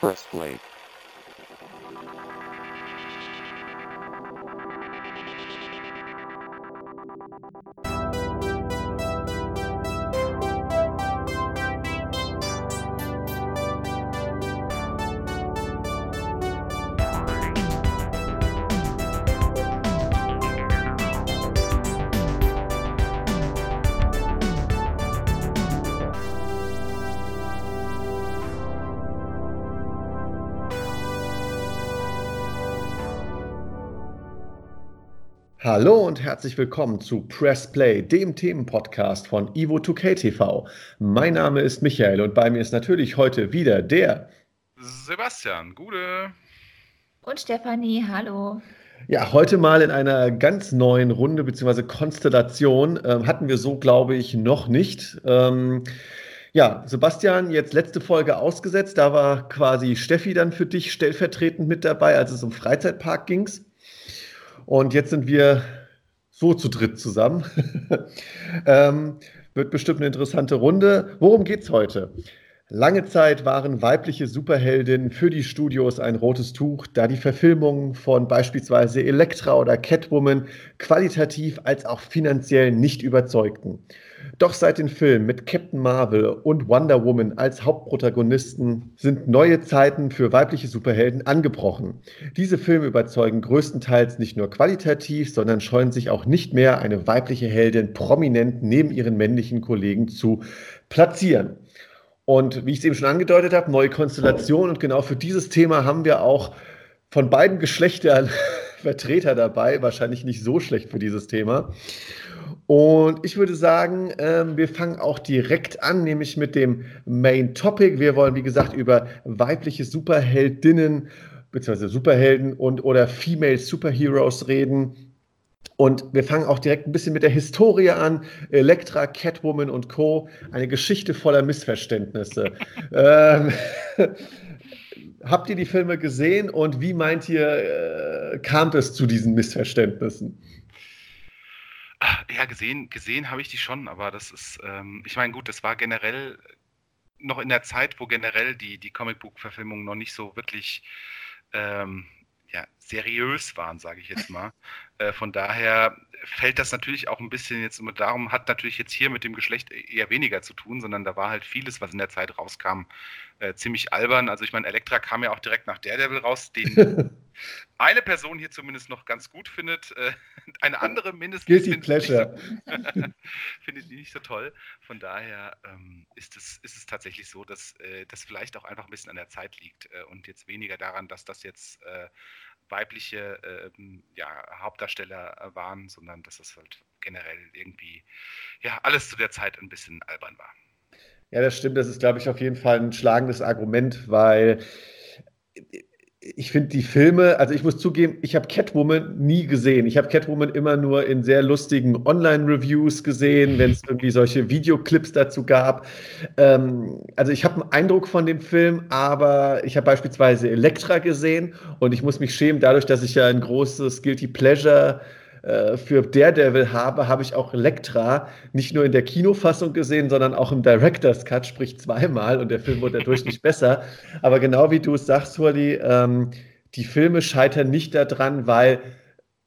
Press Hallo und herzlich willkommen zu Press Play, dem Themenpodcast von Ivo2K TV. Mein Name ist Michael und bei mir ist natürlich heute wieder der Sebastian, Gude. Und Stefanie, hallo. Ja, heute mal in einer ganz neuen Runde bzw. Konstellation. Ähm, hatten wir so, glaube ich, noch nicht. Ähm, ja, Sebastian, jetzt letzte Folge ausgesetzt. Da war quasi Steffi dann für dich stellvertretend mit dabei, als es um Freizeitpark ging. Und jetzt sind wir so zu dritt zusammen. ähm, wird bestimmt eine interessante Runde. Worum geht's heute? Lange Zeit waren weibliche Superheldinnen für die Studios ein rotes Tuch, da die Verfilmungen von beispielsweise Elektra oder Catwoman qualitativ als auch finanziell nicht überzeugten. Doch seit den Filmen mit Captain Marvel und Wonder Woman als Hauptprotagonisten sind neue Zeiten für weibliche Superhelden angebrochen. Diese Filme überzeugen größtenteils nicht nur qualitativ, sondern scheuen sich auch nicht mehr, eine weibliche Heldin prominent neben ihren männlichen Kollegen zu platzieren. Und wie ich es eben schon angedeutet habe, neue Konstellation. Und genau für dieses Thema haben wir auch von beiden Geschlechtern Vertreter dabei. Wahrscheinlich nicht so schlecht für dieses Thema. Und ich würde sagen, ähm, wir fangen auch direkt an, nämlich mit dem Main Topic. Wir wollen, wie gesagt, über weibliche Superheldinnen bzw. Superhelden und oder Female Superheroes reden. Und wir fangen auch direkt ein bisschen mit der Historie an. Elektra, Catwoman und Co. Eine Geschichte voller Missverständnisse. ähm, habt ihr die Filme gesehen und wie meint ihr, äh, kam es zu diesen Missverständnissen? Ja, gesehen, gesehen habe ich die schon, aber das ist, ähm, ich meine, gut, das war generell noch in der Zeit, wo generell die, die Comicbook-Verfilmungen noch nicht so wirklich ähm, seriös waren, sage ich jetzt mal. Äh, von daher fällt das natürlich auch ein bisschen jetzt immer darum, hat natürlich jetzt hier mit dem Geschlecht eher weniger zu tun, sondern da war halt vieles, was in der Zeit rauskam, äh, ziemlich albern. Also ich meine, Elektra kam ja auch direkt nach Daredevil raus, den eine Person hier zumindest noch ganz gut findet, äh, eine andere mindestens Guilty findet, Pleasure. Nicht so, findet die nicht so toll. Von daher ähm, ist, es, ist es tatsächlich so, dass äh, das vielleicht auch einfach ein bisschen an der Zeit liegt äh, und jetzt weniger daran, dass das jetzt äh, weibliche ähm, ja, Hauptdarsteller waren, sondern dass das halt generell irgendwie ja alles zu der Zeit ein bisschen albern war. Ja, das stimmt. Das ist, glaube ich, auf jeden Fall ein schlagendes Argument, weil ich finde die Filme, also ich muss zugeben, ich habe Catwoman nie gesehen. Ich habe Catwoman immer nur in sehr lustigen Online-Reviews gesehen, wenn es irgendwie solche Videoclips dazu gab. Ähm, also ich habe einen Eindruck von dem Film, aber ich habe beispielsweise Elektra gesehen und ich muss mich schämen, dadurch, dass ich ja ein großes Guilty Pleasure äh, für Daredevil habe, habe ich auch Elektra nicht nur in der Kinofassung gesehen, sondern auch im Director's Cut, sprich zweimal und der Film wurde dadurch nicht besser. Aber genau wie du es sagst, Hurley, ähm, die Filme scheitern nicht daran, weil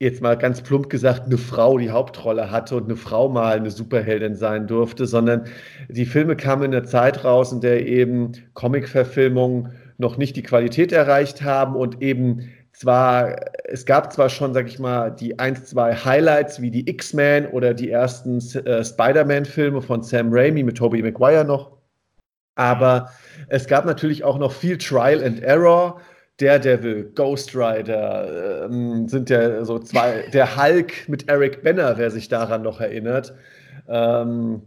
jetzt mal ganz plump gesagt, eine Frau die Hauptrolle hatte und eine Frau mal eine Superheldin sein durfte, sondern die Filme kamen in einer Zeit raus, in der eben Comic-Verfilmungen noch nicht die Qualität erreicht haben und eben zwar, es gab zwar schon, sag ich mal, die ein, zwei Highlights wie die X-Men oder die ersten äh, Spider-Man-Filme von Sam Raimi mit Tobey Maguire noch, aber es gab natürlich auch noch viel Trial and Error. Daredevil, Ghost Rider ähm, sind ja so zwei, der Hulk mit Eric Banner, wer sich daran noch erinnert. Ähm,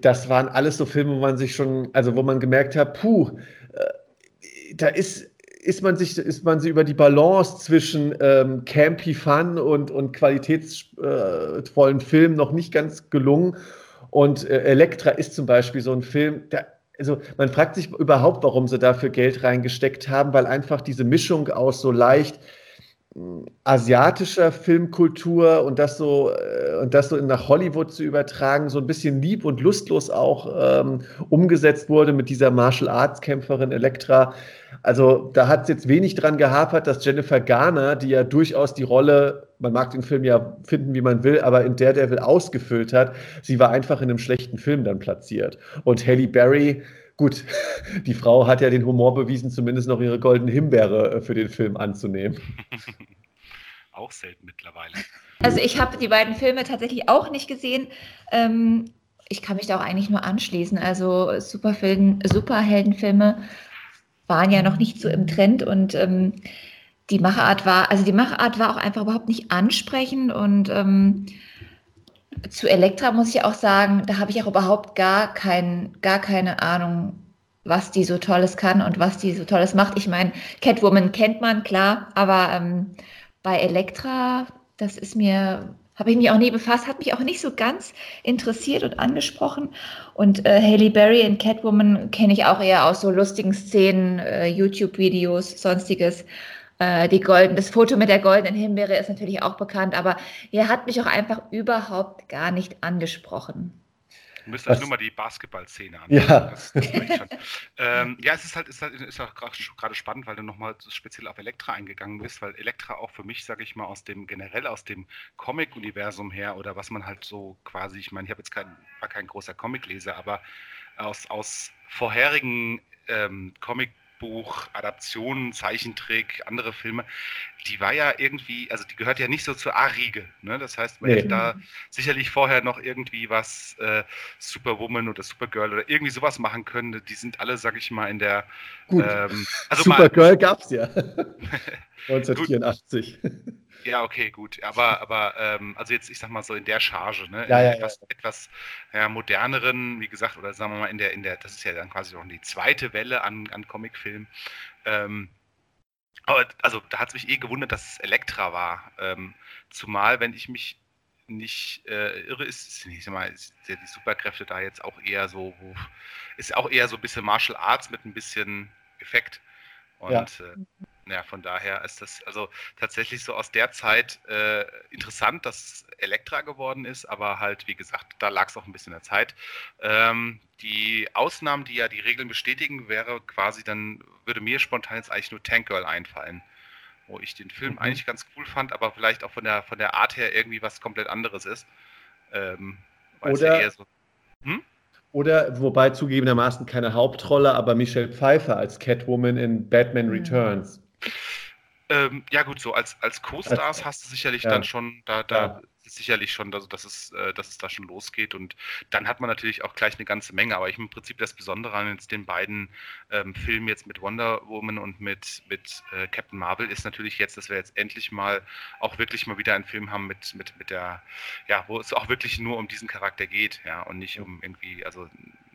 das waren alles so Filme, wo man sich schon, also wo man gemerkt hat, puh, äh, da ist ist man sich, ist man sich über die Balance zwischen ähm, Campy Fun und, und qualitätsvollen äh, Film noch nicht ganz gelungen. Und äh, Elektra ist zum Beispiel so ein Film, der, also man fragt sich überhaupt, warum sie dafür Geld reingesteckt haben, weil einfach diese Mischung aus so leicht asiatischer Filmkultur und das so äh, und das so nach Hollywood zu übertragen, so ein bisschen lieb und lustlos auch ähm, umgesetzt wurde mit dieser Martial Arts Kämpferin Elektra. Also da hat es jetzt wenig dran gehapert, dass Jennifer Garner, die ja durchaus die Rolle, man mag den Film ja finden, wie man will, aber in der will ausgefüllt hat, sie war einfach in einem schlechten Film dann platziert. Und Halle Berry Gut, die Frau hat ja den Humor bewiesen, zumindest noch ihre goldene Himbeere äh, für den Film anzunehmen. Auch selten mittlerweile. Also ich habe die beiden Filme tatsächlich auch nicht gesehen. Ähm, ich kann mich da auch eigentlich nur anschließen. Also Superhelden, Superheldenfilme waren ja noch nicht so im Trend und ähm, die Machart war, also die Machart war auch einfach überhaupt nicht ansprechend und ähm, zu Elektra muss ich auch sagen, da habe ich auch überhaupt gar, kein, gar keine Ahnung, was die so Tolles kann und was die so Tolles macht. Ich meine, Catwoman kennt man, klar, aber ähm, bei Elektra, das ist mir, habe ich mich auch nie befasst, hat mich auch nicht so ganz interessiert und angesprochen. Und äh, Halle Berry in Catwoman kenne ich auch eher aus so lustigen Szenen, äh, YouTube-Videos, sonstiges. Äh, die golden, das Foto mit der goldenen Himbeere ist natürlich auch bekannt, aber er hat mich auch einfach überhaupt gar nicht angesprochen. Ihr müsst euch nur mal die Basketballszene anschauen. Ja. ähm, ja, es ist halt, ist halt ist auch gerade spannend, weil du nochmal speziell auf Elektra eingegangen bist, weil Elektra auch für mich, sage ich mal, aus dem generell aus dem Comic-Universum her oder was man halt so quasi, ich meine, ich habe jetzt kein, war kein großer Comic-Leser, aber aus, aus vorherigen ähm, Comic- Buch, Adaptionen, Zeichentrick, andere Filme, die war ja irgendwie, also die gehört ja nicht so zur A-Riege. Ne? Das heißt, man nee. hätte da sicherlich vorher noch irgendwie was äh, Superwoman oder Supergirl oder irgendwie sowas machen können. Die sind alle, sag ich mal, in der. Gut. Ähm, also Supergirl gab es ja. 1984. Ja, okay, gut. Aber, aber ähm, also jetzt, ich sag mal so in der Charge, ne? Ja, ja, etwas, ja. etwas ja, moderneren, wie gesagt, oder sagen wir mal in der, in der, das ist ja dann quasi noch die zweite Welle an, an Comicfilmen. Ähm, aber also da hat es mich eh gewundert, dass es Elektra war. Ähm, zumal, wenn ich mich nicht äh, irre, ist, ist, ich sag mal, ist die Superkräfte da jetzt auch eher so, ist auch eher so ein bisschen Martial Arts mit ein bisschen Effekt. Und ja. äh, ja, von daher ist das also tatsächlich so aus der Zeit äh, interessant, dass Elektra geworden ist, aber halt, wie gesagt, da lag es auch ein bisschen in der Zeit. Ähm, die Ausnahmen, die ja die Regeln bestätigen, wäre quasi dann, würde mir spontan jetzt eigentlich nur Tank Girl einfallen, wo ich den Film mhm. eigentlich ganz cool fand, aber vielleicht auch von der, von der Art her irgendwie was komplett anderes ist. Ähm, Oder, ja so, hm? Oder, wobei zugegebenermaßen keine Hauptrolle, aber Michelle Pfeiffer als Catwoman in Batman mhm. Returns. Ähm, ja, gut, so als, als Co-Stars hast du sicherlich ja. dann schon, da, da ja. sicherlich schon, dass, dass, es, äh, dass es da schon losgeht. Und dann hat man natürlich auch gleich eine ganze Menge. Aber ich im Prinzip das Besondere an jetzt den beiden ähm, Filmen jetzt mit Wonder Woman und mit, mit äh, Captain Marvel ist natürlich jetzt, dass wir jetzt endlich mal auch wirklich mal wieder einen Film haben mit, mit, mit der, ja, wo es auch wirklich nur um diesen Charakter geht, ja, und nicht um irgendwie, also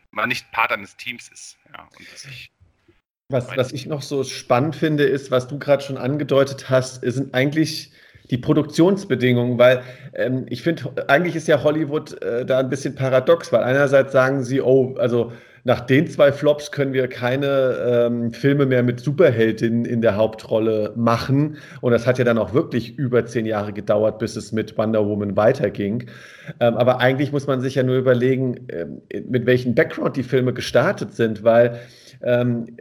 man nicht Part eines Teams ist, ja, und dass ich was, was ich noch so spannend finde, ist, was du gerade schon angedeutet hast, sind eigentlich die Produktionsbedingungen, weil ähm, ich finde, eigentlich ist ja Hollywood äh, da ein bisschen paradox, weil einerseits sagen sie, oh, also nach den zwei Flops können wir keine ähm, Filme mehr mit Superheldinnen in der Hauptrolle machen. Und das hat ja dann auch wirklich über zehn Jahre gedauert, bis es mit Wonder Woman weiterging. Ähm, aber eigentlich muss man sich ja nur überlegen, ähm, mit welchem Background die Filme gestartet sind, weil ähm,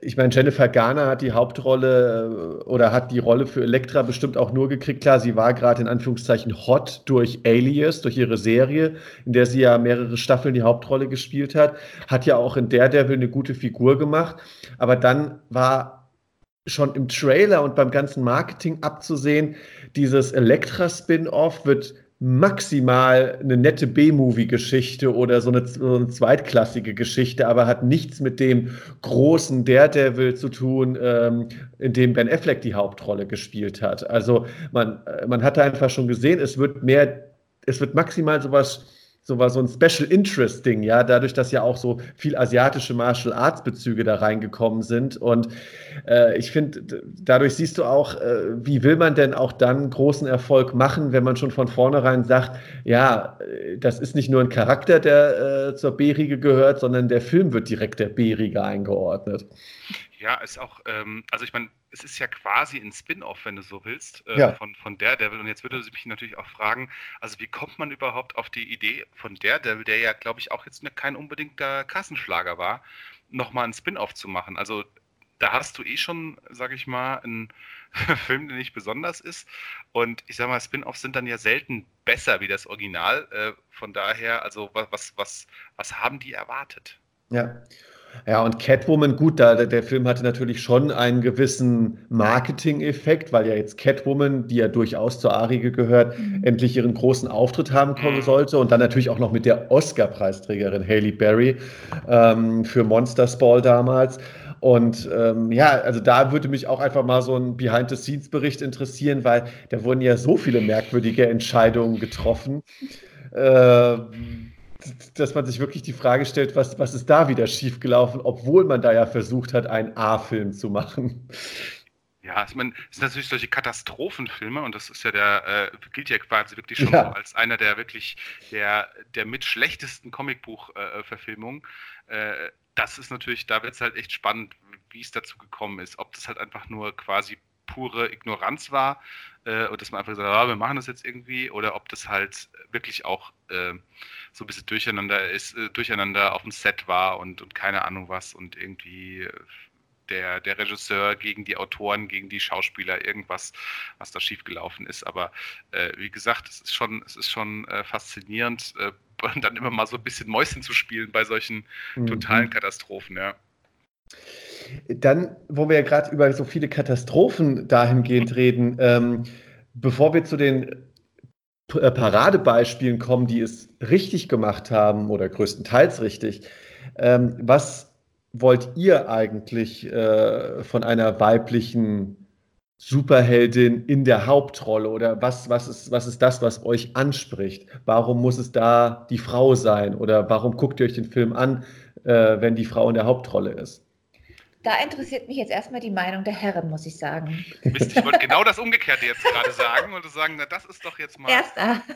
ich meine, Jennifer Garner hat die Hauptrolle äh, oder hat die Rolle für Elektra bestimmt auch nur gekriegt. Klar, sie war gerade in Anführungszeichen hot durch Alias, durch ihre Serie, in der sie ja mehrere Staffeln die Hauptrolle gespielt hat. Hat ja auch in Daredevil eine gute Figur gemacht. Aber dann war schon im Trailer und beim ganzen Marketing abzusehen, dieses Elektra-Spin-Off wird maximal eine nette B-Movie-Geschichte oder so eine, so eine, zweitklassige Geschichte, aber hat nichts mit dem großen Daredevil zu tun, ähm, in dem Ben Affleck die Hauptrolle gespielt hat. Also man, äh, man hatte einfach schon gesehen, es wird mehr, es wird maximal sowas so war so ein Special Interest Ding, ja, dadurch, dass ja auch so viel asiatische Martial Arts Bezüge da reingekommen sind. Und äh, ich finde, dadurch siehst du auch, äh, wie will man denn auch dann großen Erfolg machen, wenn man schon von vornherein sagt, ja, äh, das ist nicht nur ein Charakter, der äh, zur B-Riege gehört, sondern der Film wird direkt der B-Riege eingeordnet. Ja, ist auch, ähm, also ich meine, es ist ja quasi ein Spin-off, wenn du so willst, äh, Ja. von, von Daredevil. Und jetzt würde mich natürlich auch fragen, also wie kommt man überhaupt auf die Idee von Daredevil, der ja, glaube ich, auch jetzt ne- kein unbedingter Kassenschlager war, nochmal ein Spin-off zu machen? Also da hast du eh schon, sag ich mal, einen Film, der nicht besonders ist. Und ich sag mal, Spin-offs sind dann ja selten besser wie das Original. Äh, von daher, also wa- was, was, was haben die erwartet? Ja. Ja, und Catwoman, gut, da, der, Film hatte natürlich schon einen gewissen Marketing-Effekt, weil ja jetzt Catwoman, die ja durchaus zur Arige gehört, Mhm. endlich ihren großen Auftritt haben kommen sollte. Und dann natürlich auch noch mit der Oscar-Preisträgerin Halle Berry ähm, für Monsters Ball damals. Und ähm, ja, also da würde mich auch einfach mal so ein Behind-the-Scenes-Bericht interessieren, weil da wurden ja so viele merkwürdige Entscheidungen getroffen. Äh, dass man sich wirklich die Frage stellt, was, was ist da wieder schiefgelaufen, obwohl man da ja versucht hat, einen A-Film zu machen. Ja, ich meine, es sind natürlich solche Katastrophenfilme und das ist ja der, äh, gilt ja quasi wirklich schon Ja. so als einer der wirklich der, der mit schlechtesten Comicbuch-Verfilmungen. Äh, das ist natürlich, da wird es halt echt spannend, wie es dazu gekommen ist. Ob das halt einfach nur quasi pure Ignoranz war äh, und dass man einfach gesagt hat, ah, wir machen das jetzt irgendwie, oder ob das halt wirklich auch äh, so ein bisschen durcheinander ist, äh, durcheinander auf dem Set war und, und keine Ahnung was und irgendwie äh, der, der Regisseur gegen die Autoren, gegen die Schauspieler, irgendwas, was da schiefgelaufen ist. Aber äh, wie gesagt, es ist schon, es ist schon äh, faszinierend, dann immer mal so ein bisschen Mäuschen zu spielen bei solchen totalen Mhm. Katastrophen, ja. Dann, wo wir ja gerade über so viele Katastrophen dahingehend reden, ähm, bevor wir zu den äh, Paradebeispielen kommen, die es richtig gemacht haben oder größtenteils richtig, ähm, was wollt ihr eigentlich äh, von einer weiblichen Superheldin in der Hauptrolle oder was, was ist, was ist das, was euch anspricht? Warum muss es da die Frau sein oder warum guckt ihr euch den Film an, äh, wenn die Frau in der Hauptrolle ist? Da interessiert mich jetzt erstmal die Meinung der Herren, muss ich sagen. Mist, ich wollte genau das Umgekehrte jetzt gerade sagen und sagen, na, das ist doch jetzt mal. Erster.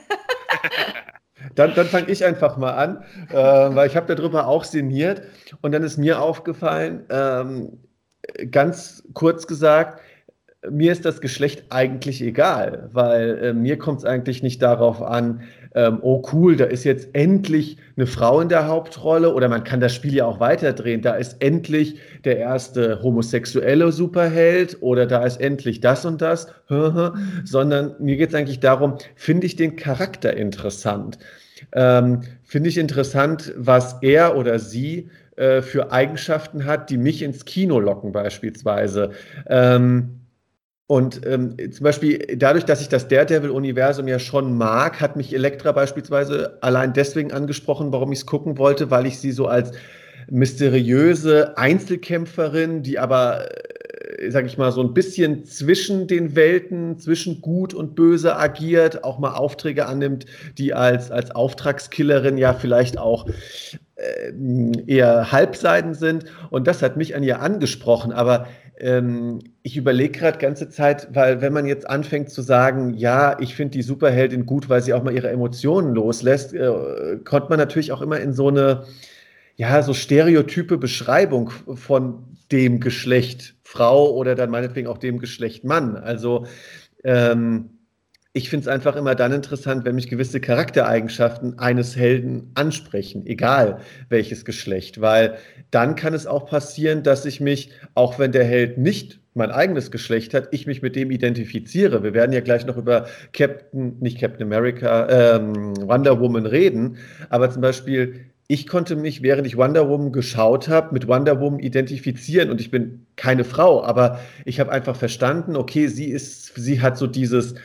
Dann, dann fange ich einfach mal an, äh, weil ich habe darüber auch sinniert und dann ist mir aufgefallen, ähm, ganz kurz gesagt, mir ist das Geschlecht eigentlich egal, weil äh, mir kommt es eigentlich nicht darauf an, ähm, oh cool, da ist jetzt endlich eine Frau in der Hauptrolle oder man kann das Spiel ja auch weiterdrehen, da ist endlich der erste homosexuelle Superheld oder da ist endlich das und das, sondern mir geht es eigentlich darum, finde ich den Charakter interessant? Ähm, finde ich interessant, was er oder sie äh, für Eigenschaften hat, die mich ins Kino locken beispielsweise. Ähm, und ähm, zum Beispiel dadurch, dass ich das Daredevil-Universum ja schon mag, hat mich Elektra beispielsweise allein deswegen angesprochen, warum ich es gucken wollte, weil ich sie so als mysteriöse Einzelkämpferin, die aber, äh, sag ich mal, so ein bisschen zwischen den Welten, zwischen Gut und Böse agiert, auch mal Aufträge annimmt, die als, als Auftragskillerin ja vielleicht auch äh, eher Halbseiten sind. Und das hat mich an ihr angesprochen. Aber ähm, ich überlege gerade ganze Zeit, weil wenn man jetzt anfängt zu sagen, ja, ich finde die Superheldin gut, weil sie auch mal ihre Emotionen loslässt, äh, kommt man natürlich auch immer in so eine, ja, so stereotype Beschreibung von dem Geschlecht Frau oder dann meinetwegen auch dem Geschlecht Mann. Also ähm, ich finde es einfach immer dann interessant, wenn mich gewisse Charaktereigenschaften eines Helden ansprechen, egal welches Geschlecht, weil dann kann es auch passieren, dass ich mich, auch wenn der Held nicht mein eigenes Geschlecht hat, ich mich mit dem identifiziere. Wir werden ja gleich noch über Captain, nicht Captain America, ähm, Wonder Woman reden, aber zum Beispiel ich konnte mich, während ich Wonder Woman geschaut habe, mit Wonder Woman identifizieren. Und ich bin keine Frau, aber ich habe einfach verstanden, okay, sie ist, sie hat so dieses,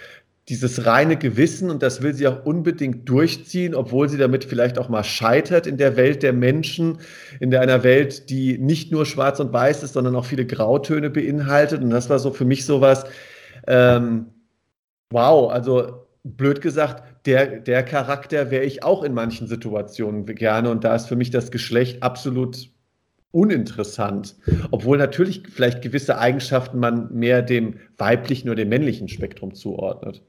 dieses reine Gewissen und das will sie auch unbedingt durchziehen, obwohl sie damit vielleicht auch mal scheitert in der Welt der Menschen, in der, einer Welt, die nicht nur schwarz und weiß ist, sondern auch viele Grautöne beinhaltet. Und das war so für mich sowas, ähm, wow, also blöd gesagt, der, der Charakter wäre ich auch in manchen Situationen gerne und da ist für mich das Geschlecht absolut uninteressant, obwohl natürlich vielleicht gewisse Eigenschaften man mehr dem weiblichen oder dem männlichen Spektrum zuordnet.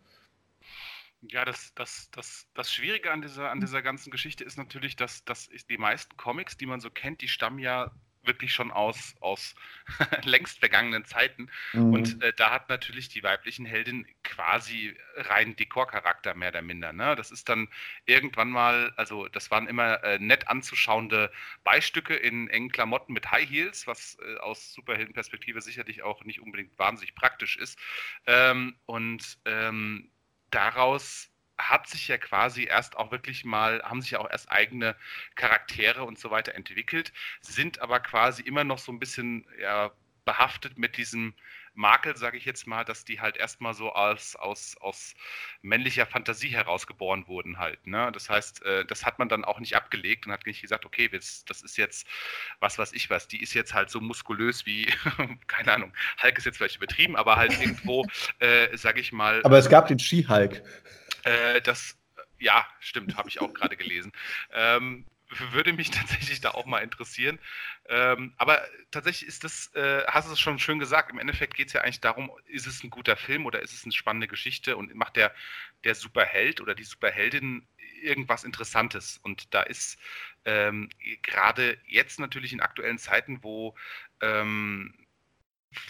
Ja, das, das, das, das Schwierige an dieser, an dieser ganzen Geschichte ist natürlich, dass, dass die meisten Comics, die man so kennt, die stammen ja wirklich schon aus, aus längst vergangenen Zeiten. Mhm. Und äh, da hat natürlich die weiblichen Heldin quasi rein Dekorcharakter mehr oder minder. Ne? Das ist dann irgendwann mal, also das waren immer äh, nett anzuschauende Beistücke in engen Klamotten mit High Heels, was äh, aus Superheldenperspektive sicherlich auch nicht unbedingt wahnsinnig praktisch ist. Ähm, und ähm, daraus hat sich ja quasi erst auch wirklich mal, haben sich ja auch erst eigene Charaktere und so weiter entwickelt, sind aber quasi immer noch so ein bisschen ja, behaftet mit diesem Makel, sage ich jetzt mal, dass die halt erstmal so als, aus, aus männlicher Fantasie herausgeboren wurden halt. Ne? Das heißt, äh, das hat man dann auch nicht abgelegt und hat nicht gesagt, okay, das, das ist jetzt was weiß ich was, die ist jetzt halt so muskulös wie, keine Ahnung, Hulk ist jetzt vielleicht übertrieben, aber halt irgendwo, äh, sage ich mal. Aber es gab den Ski-Hulk. Äh, das, ja, stimmt, habe ich auch gerade gelesen. Ähm, würde mich tatsächlich da auch mal interessieren. Ähm, aber tatsächlich ist das, äh, hast du es schon schön gesagt, im Endeffekt geht es ja eigentlich darum, ist es ein guter Film oder ist es eine spannende Geschichte und macht der, der Superheld oder die Superheldin irgendwas Interessantes. Und da ist ähm, gerade jetzt natürlich in aktuellen Zeiten, wo ähm,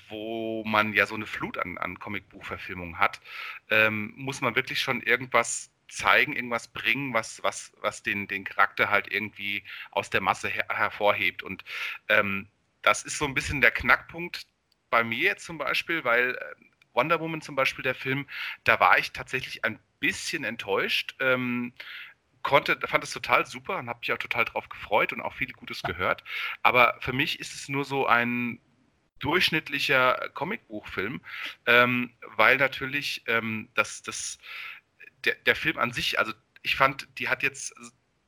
wo man ja so eine Flut an, an Comicbuchverfilmungen hat, ähm, muss man wirklich schon irgendwas zeigen, irgendwas bringen, was, was, was den, den Charakter halt irgendwie aus der Masse her hervorhebt. Und ähm, das ist so ein bisschen der Knackpunkt bei mir jetzt zum Beispiel, weil äh, Wonder Woman zum Beispiel, der Film, da war ich tatsächlich ein bisschen enttäuscht. Ähm, konnte, fand es total super und habe mich auch total drauf gefreut und auch viel Gutes gehört. Aber für mich ist es nur so ein durchschnittlicher Comicbuchfilm, ähm, weil natürlich ähm, das, das, der, der Film an sich, also ich fand, die hat jetzt,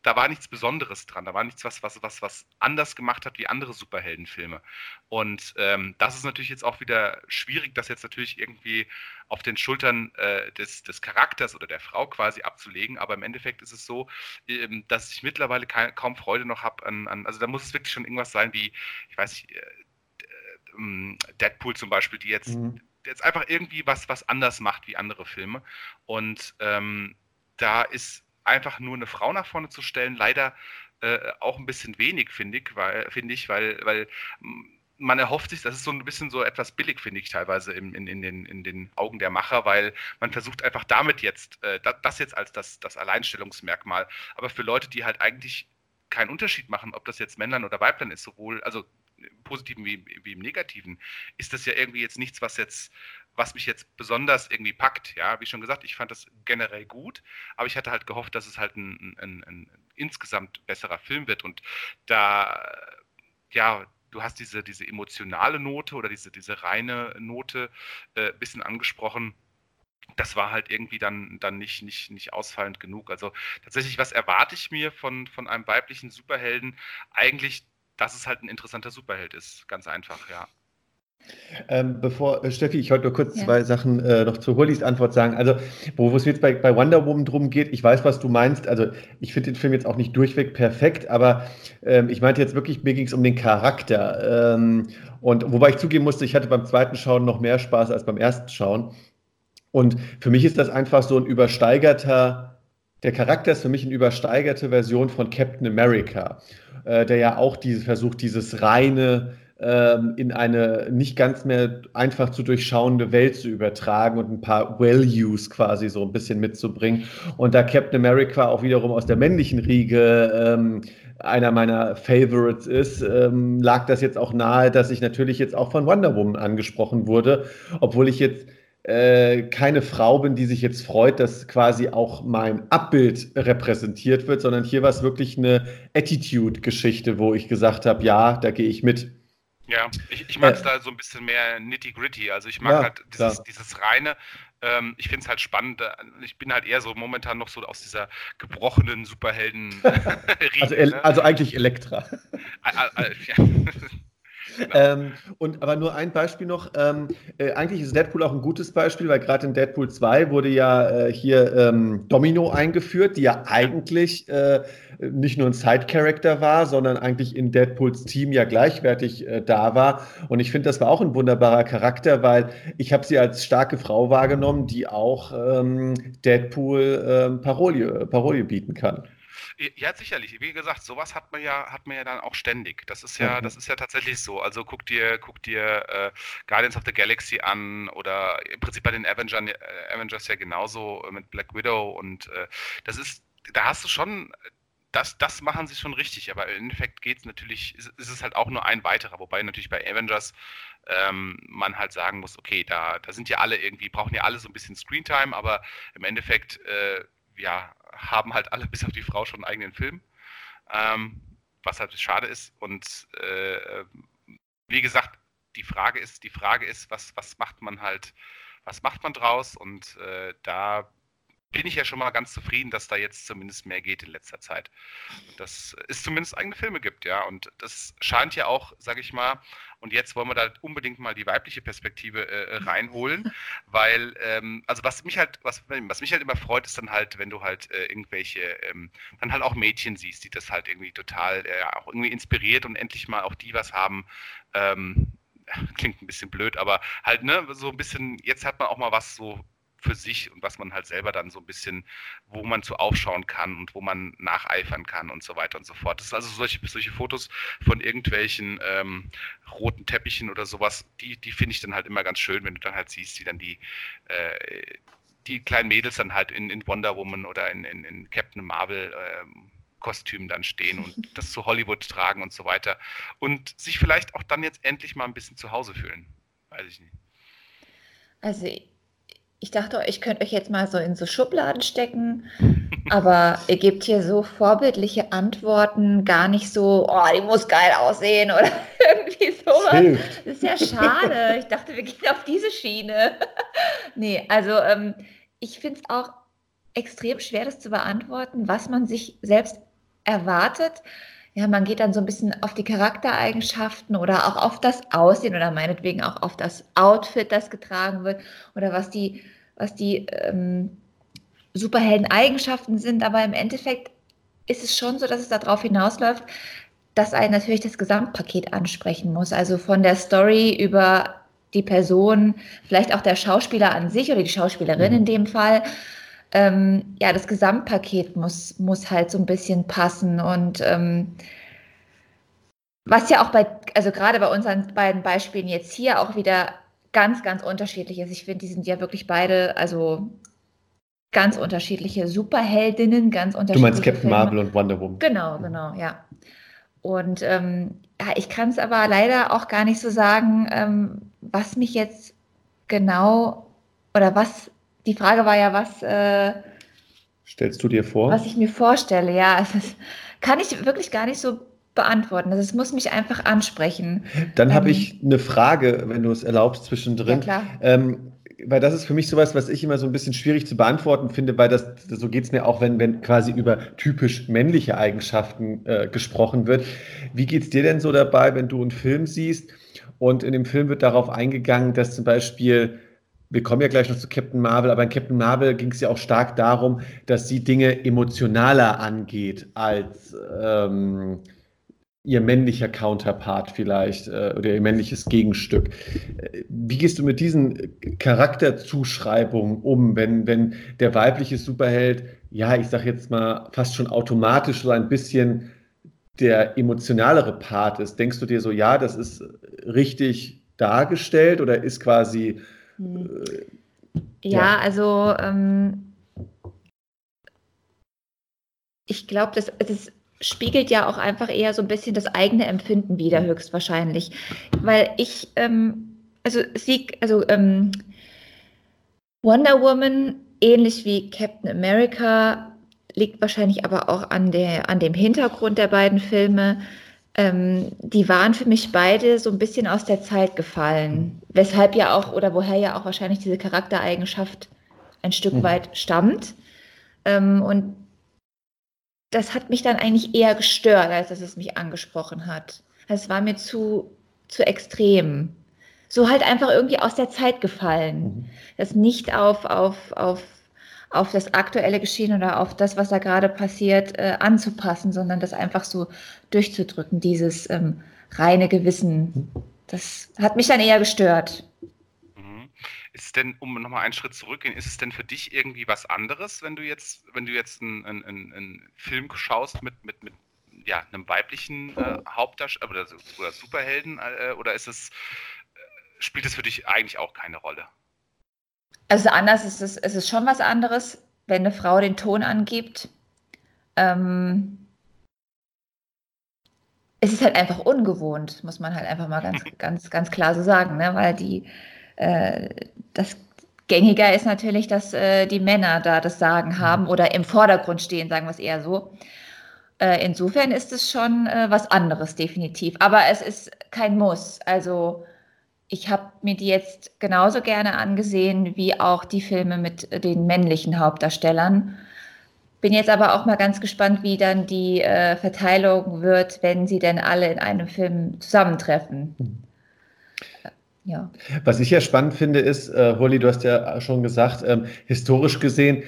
da war nichts Besonderes dran, da war nichts, was, was, was, was anders gemacht hat wie andere Superheldenfilme. Und ähm, das ist natürlich jetzt auch wieder schwierig, das jetzt natürlich irgendwie auf den Schultern äh, des, des Charakters oder der Frau quasi abzulegen. Aber im Endeffekt ist es so, ähm, dass ich mittlerweile kein, kaum Freude noch habe an, an, also da muss es wirklich schon irgendwas sein wie, ich weiß nicht, äh, ähm, Deadpool zum Beispiel, die jetzt, mhm. Jetzt einfach irgendwie was, was anders macht wie andere Filme. Und ähm, da ist einfach nur eine Frau nach vorne zu stellen, leider äh, auch ein bisschen wenig, finde ich, weil, find ich, weil, weil man erhofft sich, das ist so ein bisschen so etwas billig, finde ich teilweise in, in, in, den, in den Augen der Macher, weil man versucht einfach damit jetzt, äh, das jetzt als das, das Alleinstellungsmerkmal, aber für Leute, die halt eigentlich keinen Unterschied machen, ob das jetzt Männlein oder Weiblein ist, sowohl, also Positiven wie, wie, im Negativen, ist das ja irgendwie jetzt nichts, was jetzt, was mich jetzt besonders irgendwie packt. Ja, wie schon gesagt, ich fand das generell gut, aber ich hatte halt gehofft, dass es halt ein, ein, ein insgesamt besserer Film wird. Und da, ja, du hast diese, diese emotionale Note oder diese, diese reine Note ein äh, bisschen angesprochen das war halt irgendwie dann, dann nicht, nicht, nicht ausfallend genug. Also tatsächlich, was erwarte ich mir von, von einem weiblichen Superhelden? Eigentlich dass es halt ein interessanter Superheld ist. Ganz einfach, ja. Ähm, bevor, äh, Steffi, ich wollte nur kurz ja. zwei Sachen äh, noch zu Hullis Antwort sagen. Also, wo es jetzt bei, bei Wonder Woman drum geht, ich weiß, was du meinst. Also, ich finde den Film jetzt auch nicht durchweg perfekt, aber ähm, ich meinte jetzt wirklich, mir ging es um den Charakter. Ähm, und wobei ich zugeben musste, ich hatte beim zweiten Schauen noch mehr Spaß als beim ersten Schauen. Und für mich ist das einfach so ein übersteigerter, der Charakter ist für mich eine übersteigerte Version von Captain America äh, der ja auch diese, versucht, dieses reine ähm, in eine nicht ganz mehr einfach zu durchschauende Welt zu übertragen und ein paar Values quasi so ein bisschen mitzubringen. Und da Captain America auch wiederum aus der männlichen Riege ähm, einer meiner Favorites ist, ähm, lag das jetzt auch nahe, dass ich natürlich jetzt auch von Wonder Woman angesprochen wurde, obwohl ich jetzt äh, keine Frau bin, die sich jetzt freut, dass quasi auch mein Abbild repräsentiert wird, sondern hier war es wirklich eine Attitude-Geschichte, wo ich gesagt habe, ja, da gehe ich mit. Ja, ich, ich mag es äh, da so ein bisschen mehr nitty-gritty. Also ich mag ja, halt dieses, dieses reine, ähm, ich finde es halt spannend. Äh, ich bin halt eher so momentan noch so aus dieser gebrochenen Superhelden. also, ne? also eigentlich Elektra. Genau. Ähm, und aber nur ein Beispiel noch. Ähm, äh, eigentlich ist Deadpool auch ein gutes Beispiel, weil gerade in Deadpool 2 wurde ja äh, hier ähm, Domino eingeführt, die ja eigentlich äh, nicht nur ein Side-Character war, sondern eigentlich in Deadpools Team ja gleichwertig äh, da war. Und ich finde, das war auch ein wunderbarer Charakter, weil ich habe sie als starke Frau wahrgenommen, die auch ähm, Deadpool ähm, Parolie, Parolie bieten kann. Ja, sicherlich. Wie gesagt, sowas hat man ja, hat man ja dann auch ständig. Das ist ja, mhm. das ist ja tatsächlich so. Also guck dir, guck dir äh, Guardians of the Galaxy an oder im Prinzip bei den Avengers, äh, Avengers ja genauso mit Black Widow und äh, das ist, da hast du schon das, das machen sie schon richtig, aber im Endeffekt geht es natürlich, ist, ist, es halt auch nur ein weiterer, wobei natürlich bei Avengers ähm, man halt sagen muss, okay, da, da sind ja alle irgendwie, brauchen ja alle so ein bisschen Screentime, aber im Endeffekt, äh, ja, haben halt alle bis auf die Frau schon einen eigenen Film, ähm, was halt schade ist und äh, wie gesagt, die Frage ist, die Frage ist, was, was macht man halt, was macht man draus? Und äh, da bin ich ja schon mal ganz zufrieden, dass da jetzt zumindest mehr geht in letzter Zeit. Dass es zumindest eigene Filme gibt, ja. Und das scheint ja auch, sage ich mal, und jetzt wollen wir da unbedingt mal die weibliche Perspektive äh, äh reinholen, weil, ähm, also was mich halt, was, was mich halt immer freut, ist dann halt, wenn du halt äh, irgendwelche, ähm, dann halt auch Mädchen siehst, die das halt irgendwie total äh, auch irgendwie inspiriert und endlich mal auch die was haben, ähm, klingt ein bisschen blöd, aber halt, ne, so ein bisschen, jetzt hat man auch mal was so für sich und was man halt selber dann so ein bisschen, wo man zu aufschauen kann und wo man nacheifern kann und so weiter und so fort. Das ist also solche, solche Fotos von irgendwelchen ähm, roten Teppichen oder sowas, die, die finde ich dann halt immer ganz schön, wenn du dann halt siehst, wie dann die, äh, die kleinen Mädels dann halt in, in Wonder Woman oder in, in, in Captain Marvel ähm, Kostümen dann stehen und das zu Hollywood tragen und so weiter. Und sich vielleicht auch dann jetzt endlich mal ein bisschen zu Hause fühlen. Weiß ich nicht. Also ich dachte, ich könnte euch jetzt mal so in so Schubladen stecken, aber ihr gebt hier so vorbildliche Antworten, gar nicht so, oh, die muss geil aussehen oder irgendwie sowas. Das ist ja schade. Ich dachte, wir gehen auf diese Schiene. nee, also ähm, ich finde es auch extrem schwer, das zu beantworten, was man sich selbst erwartet. Ja, man geht dann so ein bisschen auf die Charaktereigenschaften oder auch auf das Aussehen oder meinetwegen auch auf das Outfit, das getragen wird oder was die was die ähm, Superhelden-Eigenschaften sind, aber im Endeffekt ist es schon so, dass es darauf hinausläuft, dass einen natürlich das Gesamtpaket ansprechen muss. Also von der Story über die Person, vielleicht auch der Schauspieler an sich oder die Schauspielerin mhm. in dem Fall. Ähm, ja, das Gesamtpaket muss, muss halt so ein bisschen passen und ähm, was ja auch bei, also gerade bei unseren beiden Beispielen jetzt hier auch wieder ganz, ganz unterschiedlich ist. Ich finde, die sind ja wirklich beide, also ganz unterschiedliche Superheldinnen, ganz unterschiedliche. Du meinst Captain Filme. Marvel und Wonder Woman. Genau, genau, ja. Und ähm, ja, ich kann es aber leider auch gar nicht so sagen, ähm, was mich jetzt genau oder was, die Frage war ja, was äh, stellst du dir vor? Was ich mir vorstelle, ja. Es ist, kann ich wirklich gar nicht so beantworten. Also es muss mich einfach ansprechen. Dann ähm, habe ich eine Frage, wenn du es erlaubst, zwischendrin. Ja, klar. Ähm, weil das ist für mich sowas, was ich immer so ein bisschen schwierig zu beantworten finde, weil das, so geht es mir auch, wenn, wenn quasi über typisch männliche Eigenschaften äh, gesprochen wird. Wie geht es dir denn so dabei, wenn du einen Film siehst und in dem Film wird darauf eingegangen, dass zum Beispiel wir kommen ja gleich noch zu Captain Marvel, aber in Captain Marvel ging es ja auch stark darum, dass sie Dinge emotionaler angeht als ähm, ihr männlicher Counterpart vielleicht äh, oder ihr männliches Gegenstück. Äh, wie gehst du mit diesen Charakterzuschreibungen um, wenn, wenn der weibliche Superheld, ja, ich sage jetzt mal, fast schon automatisch so ein bisschen der emotionalere Part ist? Denkst du dir so, ja, das ist richtig dargestellt oder ist quasi. Hm. Äh, ja, ja, also ähm, ich glaube, das, das spiegelt ja auch einfach eher so ein bisschen das eigene Empfinden wider, höchstwahrscheinlich. Weil ich, ähm, also sie, also ähm, Wonder Woman, ähnlich wie Captain America, liegt wahrscheinlich aber auch an, der, an dem Hintergrund der beiden Filme. Ähm, die waren für mich beide so ein bisschen aus der Zeit gefallen. Weshalb ja auch, oder woher ja auch wahrscheinlich diese Charaktereigenschaft ein Stück mhm. weit stammt. Ähm, und das hat mich dann eigentlich eher gestört, als dass es mich angesprochen hat. Es war mir zu, zu extrem. So halt einfach irgendwie aus der Zeit gefallen. Mhm. Das nicht auf, auf, auf, auf das aktuelle Geschehen oder auf das, was da gerade passiert, äh, anzupassen, sondern das einfach so durchzudrücken, dieses ähm, reine Gewissen. Das hat mich dann eher gestört. Ist denn, um nochmal einen Schritt zurückgehen, ist es denn für dich irgendwie was anderes, wenn du jetzt, wenn du jetzt einen, einen, einen Film schaust mit, mit, mit ja, einem weiblichen äh, Hauptdarsteller oder, oder Superhelden äh, oder ist es, äh, spielt es für dich eigentlich auch keine Rolle? Also anders ist es, es ist schon was anderes, wenn eine Frau den Ton angibt. Ähm, es ist halt einfach ungewohnt, muss man halt einfach mal ganz, ganz, ganz klar so sagen, ne? weil die, äh, das gängiger ist natürlich, dass äh, die Männer da das Sagen mhm. haben oder im Vordergrund stehen, sagen wir es eher so. Äh, insofern ist es schon äh, was anderes, definitiv. Aber es ist kein Muss. Also ich habe mir die jetzt genauso gerne angesehen wie auch die Filme mit den männlichen Hauptdarstellern. Bin jetzt aber auch mal ganz gespannt, wie dann die äh, Verteilung wird, wenn sie denn alle in einem Film zusammentreffen. Mhm. Ja. Was ich ja spannend finde, ist, äh, Holly, du hast ja schon gesagt, ähm, historisch gesehen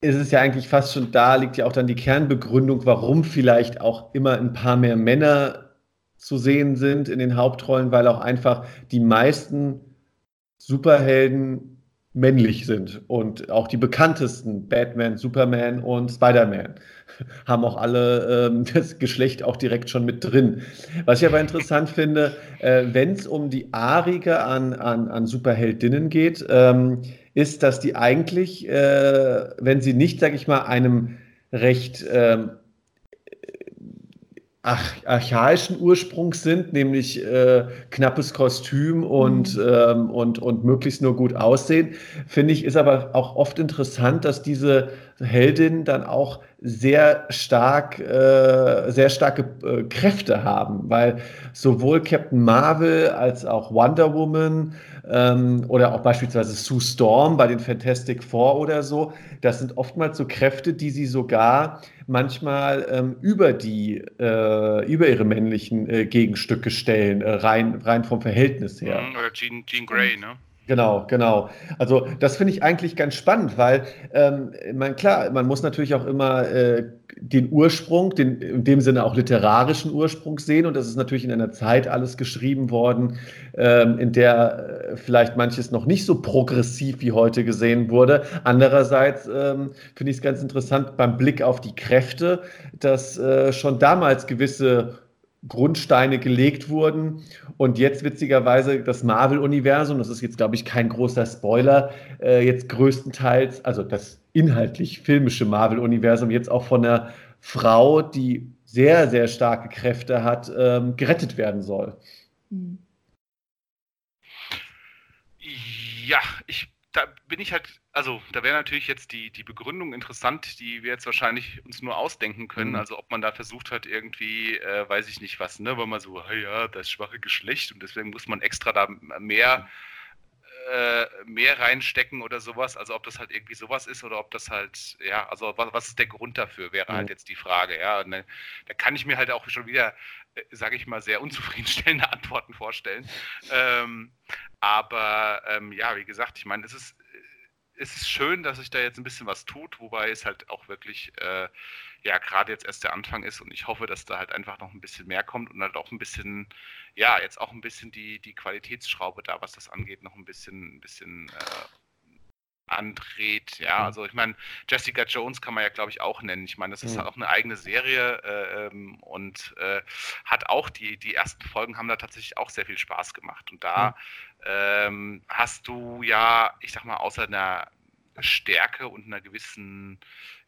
ist es ja eigentlich fast schon da, liegt ja auch dann die Kernbegründung, warum vielleicht auch immer ein paar mehr Männer zu sehen sind in den Hauptrollen, weil auch einfach die meisten Superhelden männlich sind und auch die bekanntesten Batman, Superman und Spider-Man haben auch alle ähm, das Geschlecht auch direkt schon mit drin. Was ich aber interessant finde, äh, wenn es um die Arige an, an, an Superheldinnen geht, ähm, ist, dass die eigentlich, äh, wenn sie nicht, sage ich mal, einem recht ähm, archaischen Ursprungs sind, nämlich äh, knappes Kostüm und, mhm. ähm, und, und möglichst nur gut aussehen. Finde ich, ist aber auch oft interessant, dass diese Heldinnen dann auch sehr stark, äh, sehr starke äh, Kräfte haben, weil sowohl Captain Marvel als auch Wonder Woman ähm, oder auch beispielsweise Sue Storm bei den Fantastic Four oder so, das sind oftmals so Kräfte, die sie sogar manchmal ähm, über die, äh, über ihre männlichen äh, Gegenstücke stellen, äh, rein, rein vom Verhältnis her. Mhm, oder Jean, Jean Grey, ne? Genau, genau. Also das finde ich eigentlich ganz spannend, weil ähm, man klar, man muss natürlich auch immer äh, den Ursprung, den in dem Sinne auch literarischen Ursprung sehen und das ist natürlich in einer Zeit alles geschrieben worden, ähm, in der äh, vielleicht manches noch nicht so progressiv wie heute gesehen wurde. Andererseits ähm, finde ich es ganz interessant beim Blick auf die Kräfte, dass äh, schon damals gewisse Grundsteine gelegt wurden. Und jetzt witzigerweise das Marvel-Universum, das ist jetzt, glaube ich, kein großer Spoiler, äh, jetzt größtenteils, also das inhaltlich filmische Marvel-Universum, jetzt auch von einer Frau, die sehr, sehr starke Kräfte hat, ähm, gerettet werden soll. Ja, ich da bin ich halt, also da wäre natürlich jetzt die, die Begründung interessant, die wir jetzt wahrscheinlich uns nur ausdenken können. Mhm. Also ob man da versucht hat, irgendwie, äh, weiß ich nicht was, ne, weil man so, ja, das schwache Geschlecht und deswegen muss man extra da mehr, äh, mehr reinstecken oder sowas. Also ob das halt irgendwie sowas ist oder ob das halt, ja, also was, was ist der Grund dafür, wäre halt mhm. halt jetzt die Frage, ja. Ne, da kann ich mir halt auch schon wieder äh, sage ich mal, sehr unzufriedenstellende Antworten vorstellen. Ähm, aber ähm, ja, wie gesagt, ich meine, es ist, es ist schön, dass sich da jetzt ein bisschen was tut, wobei es halt auch wirklich, äh, ja, gerade jetzt erst der Anfang ist und ich hoffe, dass da halt einfach noch ein bisschen mehr kommt und halt auch ein bisschen, ja, jetzt auch ein bisschen die, die Qualitätsschraube da, was das angeht, noch ein bisschen, ein bisschen äh, andreht. Ja, mhm. also ich meine, Jessica Jones kann man ja, glaube ich, auch nennen. Ich meine, das ist mhm. auch eine eigene Serie äh, ähm, und äh, hat auch die, die ersten Folgen haben da tatsächlich auch sehr viel Spaß gemacht. Und da mhm. ähm, hast du ja, ich sag mal, außer einer Stärke und einer gewissen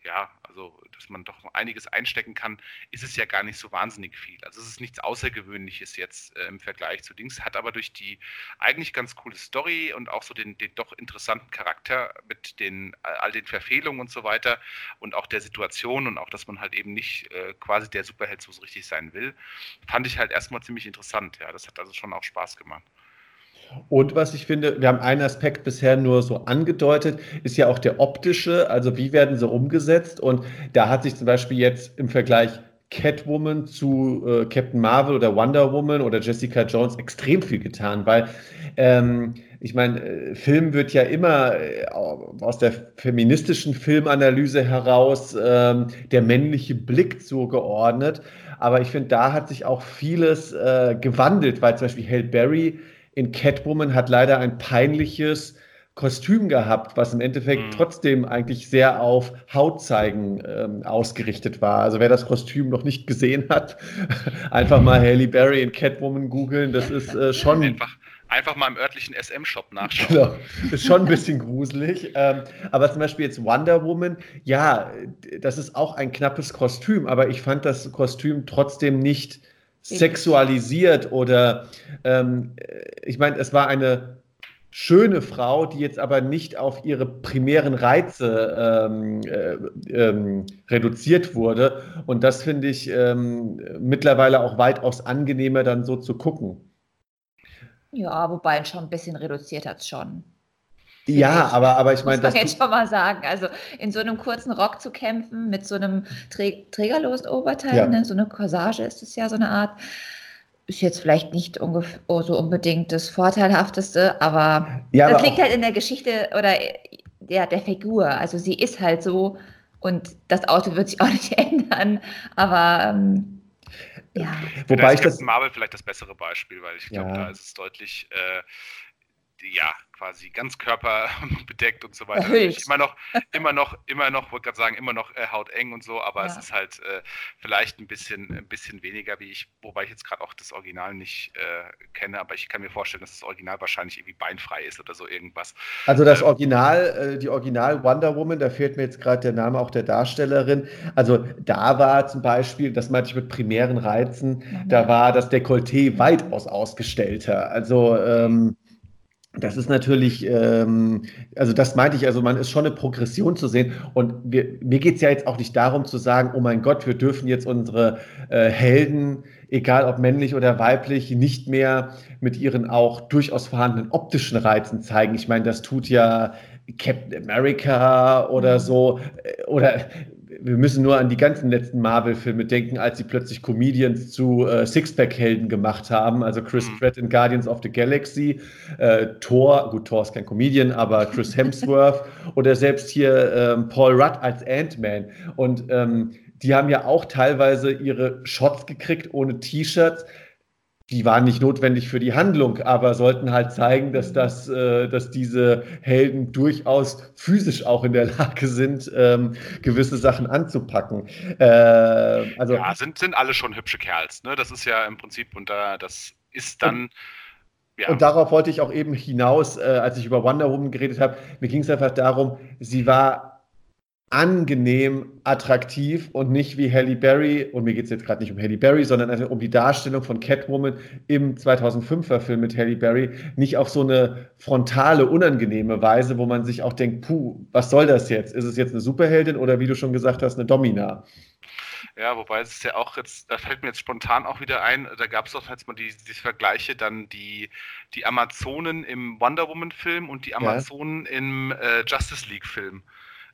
ja, also dass man doch einiges einstecken kann, ist es ja gar nicht so wahnsinnig viel. Also es ist nichts Außergewöhnliches jetzt äh, im Vergleich zu Dings, hat aber durch die eigentlich ganz coole Story und auch so den, den doch interessanten Charakter mit den all den Verfehlungen und so weiter und auch der Situation und auch, dass man halt eben nicht äh, quasi der Superheld so richtig sein will, fand ich halt erstmal ziemlich interessant. Ja, das hat also schon auch Spaß gemacht. Und was ich finde, wir haben einen Aspekt bisher nur so angedeutet, ist ja auch der optische, also wie werden sie umgesetzt? Und da hat sich zum Beispiel jetzt im Vergleich Catwoman zu äh, Captain Marvel oder Wonder Woman oder Jessica Jones extrem viel getan, weil ähm, ich meine, äh, Film wird ja immer äh, aus der feministischen Filmanalyse heraus ähm, der männliche Blick zugeordnet. Aber ich finde, da hat sich auch vieles äh, gewandelt, weil zum Beispiel Halle Berry in Catwoman hat leider ein peinliches Kostüm gehabt, was im Endeffekt mhm. trotzdem eigentlich sehr auf Hautzeigen ähm, ausgerichtet war. Also wer das Kostüm noch nicht gesehen hat, einfach mal Halle Berry in Catwoman googeln. Das ist äh, schon. Einfach, einfach mal im örtlichen SM-Shop nachschauen. Genau. Ist schon ein bisschen gruselig. Ähm, aber zum Beispiel jetzt Wonder Woman, ja, das ist auch ein knappes Kostüm, aber ich fand das Kostüm trotzdem nicht sexualisiert oder ähm, ich meine, es war eine schöne Frau, die jetzt aber nicht auf ihre primären Reize ähm, äh, ähm, reduziert wurde. Und das finde ich ähm, mittlerweile auch weitaus angenehmer, dann so zu gucken. Ja, wobei schon ein bisschen reduziert hat es schon. Ja, aber, aber ich meine. Das kann ich schon mal sagen. Also in so einem kurzen Rock zu kämpfen, mit so einem Trä trägerlosen Oberteil, ja. ne? so eine Corsage ist es ja so eine Art ist jetzt vielleicht nicht oh, so unbedingt das Vorteilhafteste, aber ja, das aber liegt halt in der Geschichte oder ja, der Figur. Also sie ist halt so und das Auto wird sich auch nicht ändern, aber ähm, ja. Wobei ich das Marvel vielleicht das bessere Beispiel, weil ich glaube, ja. da ist es deutlich äh, ja, quasi ganz körperbedeckt und so weiter. Erhöht. Immer noch, immer noch, immer noch, wollte gerade sagen, immer noch äh, hauteng und so, aber ja. es ist halt äh, vielleicht ein bisschen, ein bisschen weniger, wie ich, wobei ich jetzt gerade auch das Original nicht äh, kenne, aber ich kann mir vorstellen, dass das Original wahrscheinlich irgendwie beinfrei ist oder so irgendwas. Also das ähm, Original, äh, die Original Wonder Woman, da fehlt mir jetzt gerade der Name auch der Darstellerin. Also da war zum Beispiel, das meinte ich mit primären Reizen, mhm. da war das Dekolleté weitaus ausgestellter. Also ähm, das ist natürlich, ähm, also das meinte ich, also man ist schon eine Progression zu sehen. Und wir, mir geht es ja jetzt auch nicht darum zu sagen, oh mein Gott, wir dürfen jetzt unsere äh, Helden, egal ob männlich oder weiblich, nicht mehr mit ihren auch durchaus vorhandenen optischen Reizen zeigen. Ich meine, das tut ja Captain America oder mhm. so. Äh, oder wir müssen nur an die ganzen letzten Marvel-Filme denken, als sie plötzlich Comedians zu äh, Sixpack-Helden gemacht haben. Also Chris mhm. Pratt in Guardians of the Galaxy, äh, Thor, gut, Thor ist kein Comedian, aber Chris Hemsworth oder selbst hier ähm, Paul Rudd als Ant-Man. Und ähm, die haben ja auch teilweise ihre Shots gekriegt ohne T-Shirts die waren nicht notwendig für die Handlung, aber sollten halt zeigen, dass, das, äh, dass diese Helden durchaus physisch auch in der Lage sind, ähm, gewisse Sachen anzupacken. Äh, also, ja, sind, sind alle schon hübsche Kerls. Ne? Das ist ja im Prinzip, und da, das ist dann. Und, ja. und darauf wollte ich auch eben hinaus, äh, als ich über Wonder Woman geredet habe. Mir ging es einfach darum, sie war angenehm, attraktiv und nicht wie Halle Berry, und mir geht es jetzt gerade nicht um Halle Berry, sondern um die Darstellung von Catwoman im 2005er Film mit Halle Berry, nicht auf so eine frontale, unangenehme Weise, wo man sich auch denkt, puh, was soll das jetzt? Ist es jetzt eine Superheldin oder wie du schon gesagt hast, eine Domina? Ja, wobei es ist ja auch jetzt, da fällt mir jetzt spontan auch wieder ein, da gab es doch jetzt mal die, die Vergleiche, dann die, die Amazonen im Wonder Woman-Film und die Amazonen ja. im äh, Justice League-Film.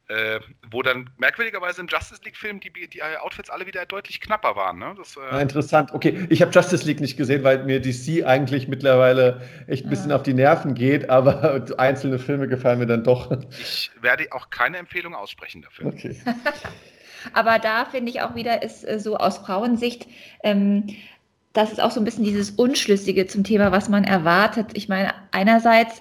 Äh, wo dann merkwürdigerweise im Justice League-Film die, die Outfits alle wieder deutlich knapper waren. Ne? Das, äh ja, interessant. Okay, ich habe Justice League nicht gesehen, weil mir DC eigentlich mittlerweile echt ein bisschen ja. auf die Nerven geht, aber einzelne Filme gefallen mir dann doch. Ich werde auch keine Empfehlung aussprechen dafür. Okay. aber da finde ich auch wieder, ist äh, so aus Frauensicht. Ähm, das ist auch so ein bisschen dieses Unschlüssige zum Thema, was man erwartet. Ich meine, einerseits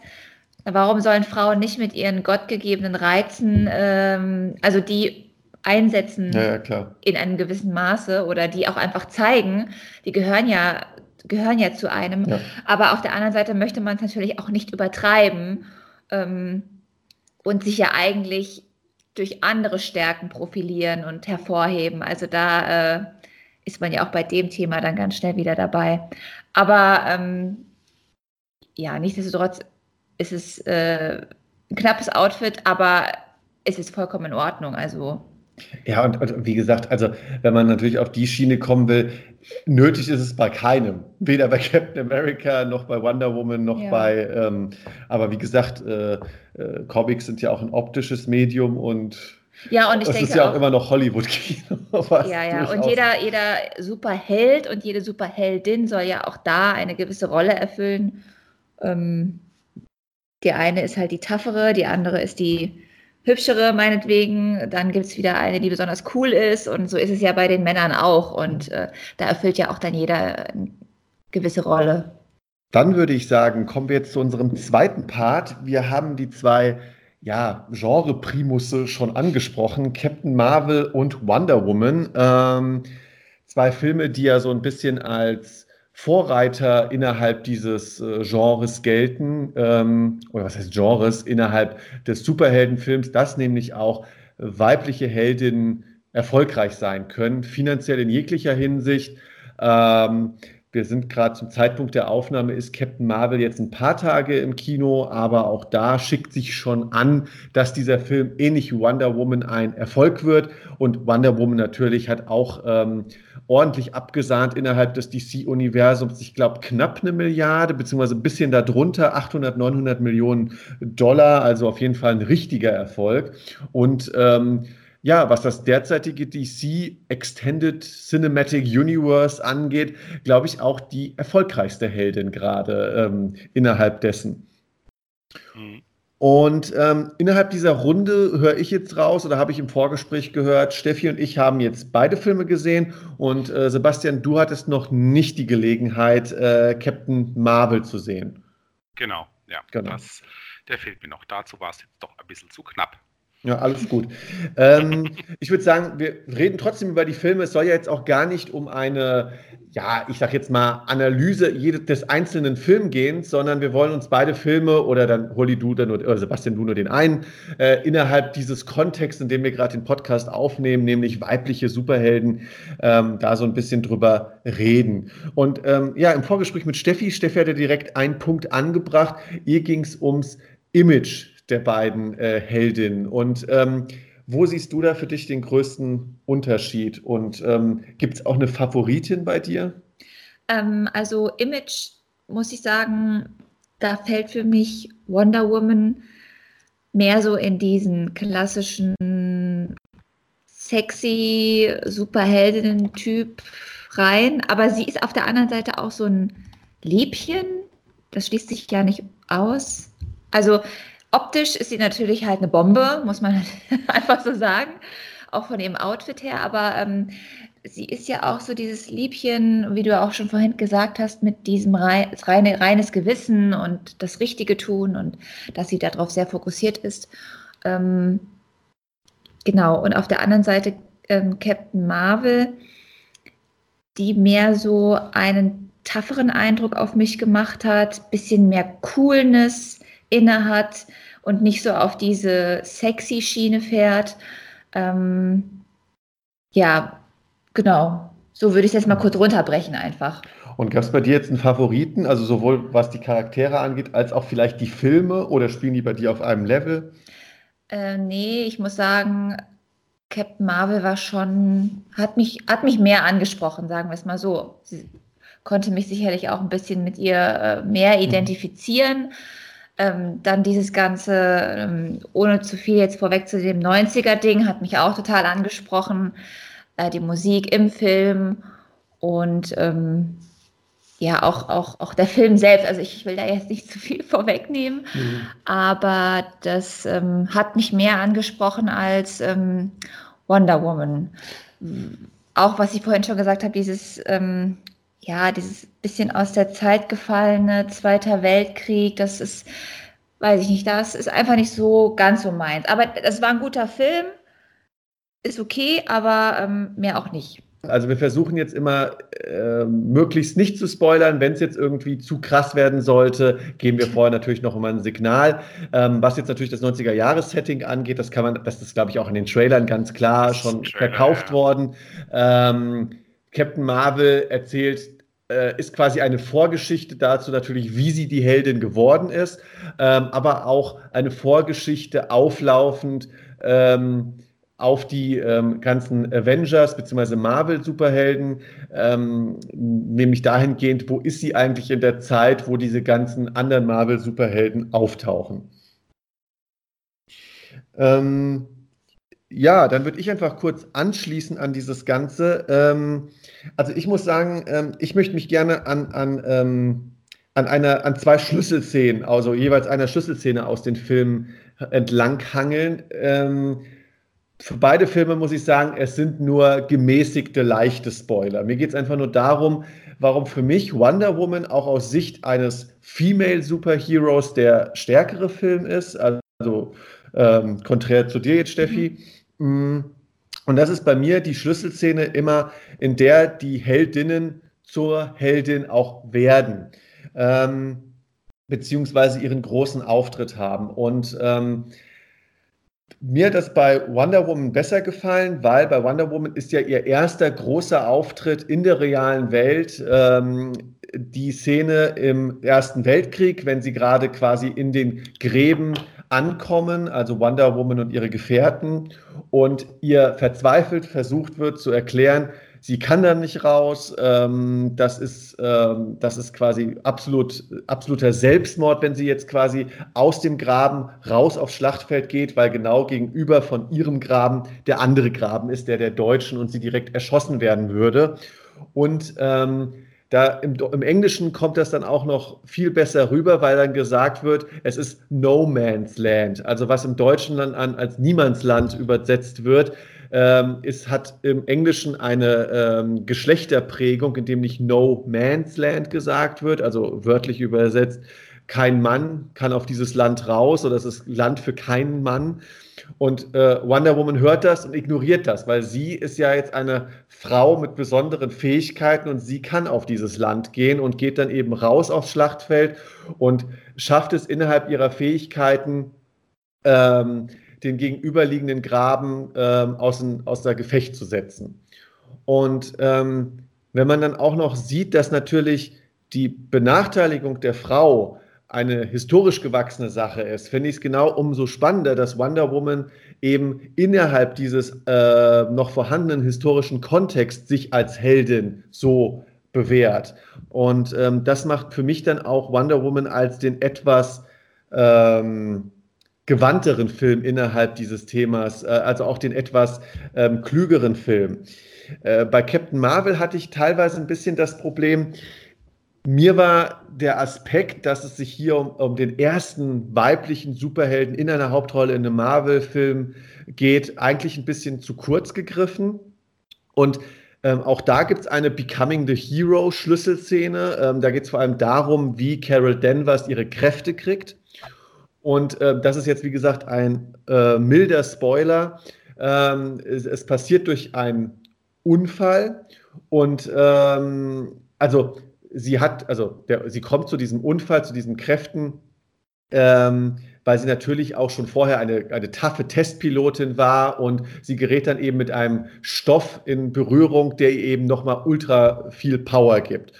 Warum sollen Frauen nicht mit ihren gottgegebenen Reizen, ähm, also die einsetzen ja, ja, in einem gewissen Maße oder die auch einfach zeigen, die gehören ja, gehören ja zu einem. Ja. Aber auf der anderen Seite möchte man es natürlich auch nicht übertreiben ähm, und sich ja eigentlich durch andere Stärken profilieren und hervorheben. Also da äh, ist man ja auch bei dem Thema dann ganz schnell wieder dabei. Aber ähm, ja, nichtsdestotrotz es ist äh, ein knappes Outfit, aber es ist vollkommen in Ordnung. Also. Ja, und, und, wie gesagt, also wenn man natürlich auf die Schiene kommen will, nötig ist es bei keinem. Weder bei Captain America noch bei Wonder Woman noch ja. bei, ähm, aber wie gesagt, äh, äh, Comics sind ja auch ein optisches Medium und ja, und ich es denke ist ja auch, auch immer noch Hollywood-Kino. Ja, ja, und jeder, jeder Superheld und jede Superheldin soll ja auch da eine gewisse Rolle erfüllen. Ähm, die eine ist halt die taffere, die andere ist die hübschere, meinetwegen. Dann gibt es wieder eine, die besonders cool ist. Und so ist es ja bei den Männern auch. Und äh, da erfüllt ja auch dann jeder eine gewisse Rolle. Dann würde ich sagen, kommen wir jetzt zu unserem zweiten Part. Wir haben die zwei ja, Genre-Primusse schon angesprochen, Captain Marvel und Wonder Woman. Ähm, zwei Filme, die ja so ein bisschen als Vorreiter innerhalb dieses äh, Genres gelten, ähm, oder was heißt Genres, innerhalb des Superheldenfilms, dass nämlich auch weibliche Heldinnen erfolgreich sein können, finanziell in jeglicher Hinsicht. Ähm, wir sind gerade zum Zeitpunkt der Aufnahme, ist Captain Marvel jetzt ein paar Tage im Kino, aber auch da schickt sich schon an, dass dieser Film ähnlich wie Wonder Woman ein Erfolg wird. Und Wonder Woman natürlich hat auch ähm, ordentlich abgesahnt innerhalb des DC-Universums. Ich glaube, knapp eine Milliarde, beziehungsweise ein bisschen darunter, 800, 900 Millionen Dollar. Also auf jeden Fall ein richtiger Erfolg. Und ähm, ja, was das derzeitige DC Extended Cinematic Universe angeht, glaube ich auch die erfolgreichste Heldin gerade ähm, innerhalb dessen. Mhm. Und ähm, innerhalb dieser Runde höre ich jetzt raus oder habe ich im Vorgespräch gehört, Steffi und ich haben jetzt beide Filme gesehen und äh, Sebastian, du hattest noch nicht die Gelegenheit, äh, Captain Marvel zu sehen. Genau, ja. Genau. Das, der fehlt mir noch. Dazu war es jetzt doch ein bisschen zu knapp. Ja, alles gut. ähm, ich würde sagen, wir reden trotzdem über die Filme. Es soll ja jetzt auch gar nicht um eine, ja, ich sag jetzt mal, Analyse des einzelnen Films gehen, sondern wir wollen uns beide Filme oder dann Holly du dann oder Sebastian du nur den einen, äh, innerhalb dieses Kontexts, in dem wir gerade den Podcast aufnehmen, nämlich weibliche Superhelden, ähm, da so ein bisschen drüber reden. Und ähm, ja, im Vorgespräch mit Steffi, Steffi hatte direkt einen Punkt angebracht. Ihr ging es ums Image der beiden äh, Heldinnen. Und ähm, wo siehst du da für dich den größten Unterschied? Und ähm, gibt es auch eine Favoritin bei dir? Ähm, also Image, muss ich sagen, da fällt für mich Wonder Woman mehr so in diesen klassischen sexy Superheldinnen-Typ rein. Aber sie ist auf der anderen Seite auch so ein Liebchen. Das schließt sich ja nicht aus. Also Optisch ist sie natürlich halt eine Bombe, muss man einfach so sagen, auch von ihrem Outfit her. Aber ähm, sie ist ja auch so dieses Liebchen, wie du auch schon vorhin gesagt hast, mit diesem rein, reine, reines Gewissen und das Richtige tun und dass sie darauf sehr fokussiert ist. Ähm, genau, und auf der anderen Seite ähm, Captain Marvel, die mehr so einen tougheren Eindruck auf mich gemacht hat, bisschen mehr Coolness inne hat und nicht so auf diese sexy Schiene fährt. Ähm, ja, genau. So würde ich es jetzt mal kurz runterbrechen einfach. Und gab es bei dir jetzt einen Favoriten, also sowohl was die Charaktere angeht, als auch vielleicht die Filme oder spielen die bei dir auf einem Level? Äh, nee, ich muss sagen, Captain Marvel war schon, hat mich, hat mich mehr angesprochen, sagen wir es mal so. Sie konnte mich sicherlich auch ein bisschen mit ihr äh, mehr mhm. identifizieren. Mhm ähm, dann dieses ganze, ähm, ohne zu viel jetzt vorweg zu dem 90er-Ding, hat mich auch total angesprochen. Äh, die Musik im Film und ähm, ja, auch, auch, auch der Film selbst. Also ich will da jetzt nicht zu viel vorwegnehmen, mhm. aber das ähm, hat mich mehr angesprochen als ähm, Wonder Woman. Auch was ich vorhin schon gesagt habe, dieses ähm, ja, dieses bisschen aus der Zeit gefallene Zweiter Weltkrieg, das ist, weiß ich nicht, das ist einfach nicht so ganz so meins. Aber das war ein guter Film, ist okay, aber ähm, mehr auch nicht. Also wir versuchen jetzt immer äh, möglichst nicht zu spoilern. Wenn es jetzt irgendwie zu krass werden sollte, geben wir vorher natürlich noch mal ein Signal. Ähm, was jetzt natürlich das 90er-Jahres-Setting angeht, das kann man, das ist glaube ich auch in den Trailern ganz klar schon Trailer, verkauft ja. worden. Ähm, Captain Marvel erzählt äh, ist quasi eine Vorgeschichte dazu natürlich, wie sie die Heldin geworden ist, ähm, aber auch eine Vorgeschichte auflaufend ähm, auf die ähm, ganzen Avengers bzw. Marvel-Superhelden, ähm, nämlich dahingehend, wo ist sie eigentlich in der Zeit, wo diese ganzen anderen Marvel-Superhelden auftauchen. Ähm, ja, dann würde ich einfach kurz anschließen an dieses Ganze. Ähm, also ich muss sagen, ähm, ich möchte mich gerne an, an, ähm, an, einer, an zwei Schlüsselszenen, also jeweils einer Schlüsselszene aus den Filmen entlanghangeln. Ähm, für beide Filme muss ich sagen, es sind nur gemäßigte, leichte Spoiler. Mir geht es einfach nur darum, warum für mich Wonder Woman auch aus Sicht eines Female Superheroes der stärkere Film ist. Also ähm, konträr zu dir jetzt, Steffi. Mhm. Und das ist bei mir die Schlüsselszene immer, in der die Heldinnen zur Heldin auch werden. Ähm, beziehungsweise ihren großen Auftritt haben. Und ähm, mir hat das bei Wonder Woman besser gefallen, weil bei Wonder Woman ist ja ihr erster großer Auftritt in der realen Welt ähm, die Szene im Ersten Weltkrieg, wenn sie gerade quasi in den Gräben ankommen, also Wonder Woman und ihre Gefährten, und ihr verzweifelt versucht wird zu erklären, sie kann da nicht raus. Ähm, das, ist, ähm, das ist quasi absolut, absoluter Selbstmord, wenn sie jetzt quasi aus dem Graben raus aufs Schlachtfeld geht, weil genau gegenüber von ihrem Graben der andere Graben ist, der der Deutschen und sie direkt erschossen werden würde. Und ähm, da im, im, Englischen kommt das dann auch noch viel besser rüber, weil dann gesagt wird, es ist No Man's Land. Also was im Deutschen dann an, als Niemandsland übersetzt wird, ähm, es hat im Englischen eine ähm, Geschlechterprägung, in dem nicht No Man's Land gesagt wird, also wörtlich übersetzt, kein Mann kann auf dieses Land raus oder es ist Land für keinen Mann. Und äh, Wonder Woman hört das und ignoriert das, weil sie ist ja jetzt eine Frau mit besonderen Fähigkeiten und sie kann auf dieses Land gehen und geht dann eben raus aufs Schlachtfeld und schafft es innerhalb ihrer Fähigkeiten, ähm, den gegenüberliegenden Graben ähm, aus, aus der Gefecht zu setzen. Und ähm, wenn man dann auch noch sieht, dass natürlich die Benachteiligung der Frau eine historisch gewachsene Sache ist, finde ich es genau umso spannender, dass Wonder Woman eben innerhalb dieses äh, noch vorhandenen historischen Kontexts sich als Heldin so bewährt. Und ähm, das macht für mich dann auch Wonder Woman als den etwas ähm, gewandteren Film innerhalb dieses Themas, äh, also auch den etwas ähm, klügeren Film. Äh, bei Captain Marvel hatte ich teilweise ein bisschen das Problem, mir war der Aspekt, dass es sich hier um, um den ersten weiblichen Superhelden in einer Hauptrolle in einem Marvel-Film geht, eigentlich ein bisschen zu kurz gegriffen. Und ähm, auch da gibt es eine Becoming the Hero Schlüsselszene. Ähm, da geht es vor allem darum, wie Carol Danvers ihre Kräfte kriegt. Und äh, das ist jetzt, wie gesagt, ein äh, milder Spoiler. Ähm, es, es, passiert durch einen Unfall und ähm, also sie hat, also der, sie kommt zu diesem Unfall, zu diesen Kräften, ähm, weil sie natürlich auch schon vorher eine, eine taffe Testpilotin war und sie gerät dann eben mit einem Stoff in Berührung, der ihr eben nochmal ultra viel Power gibt.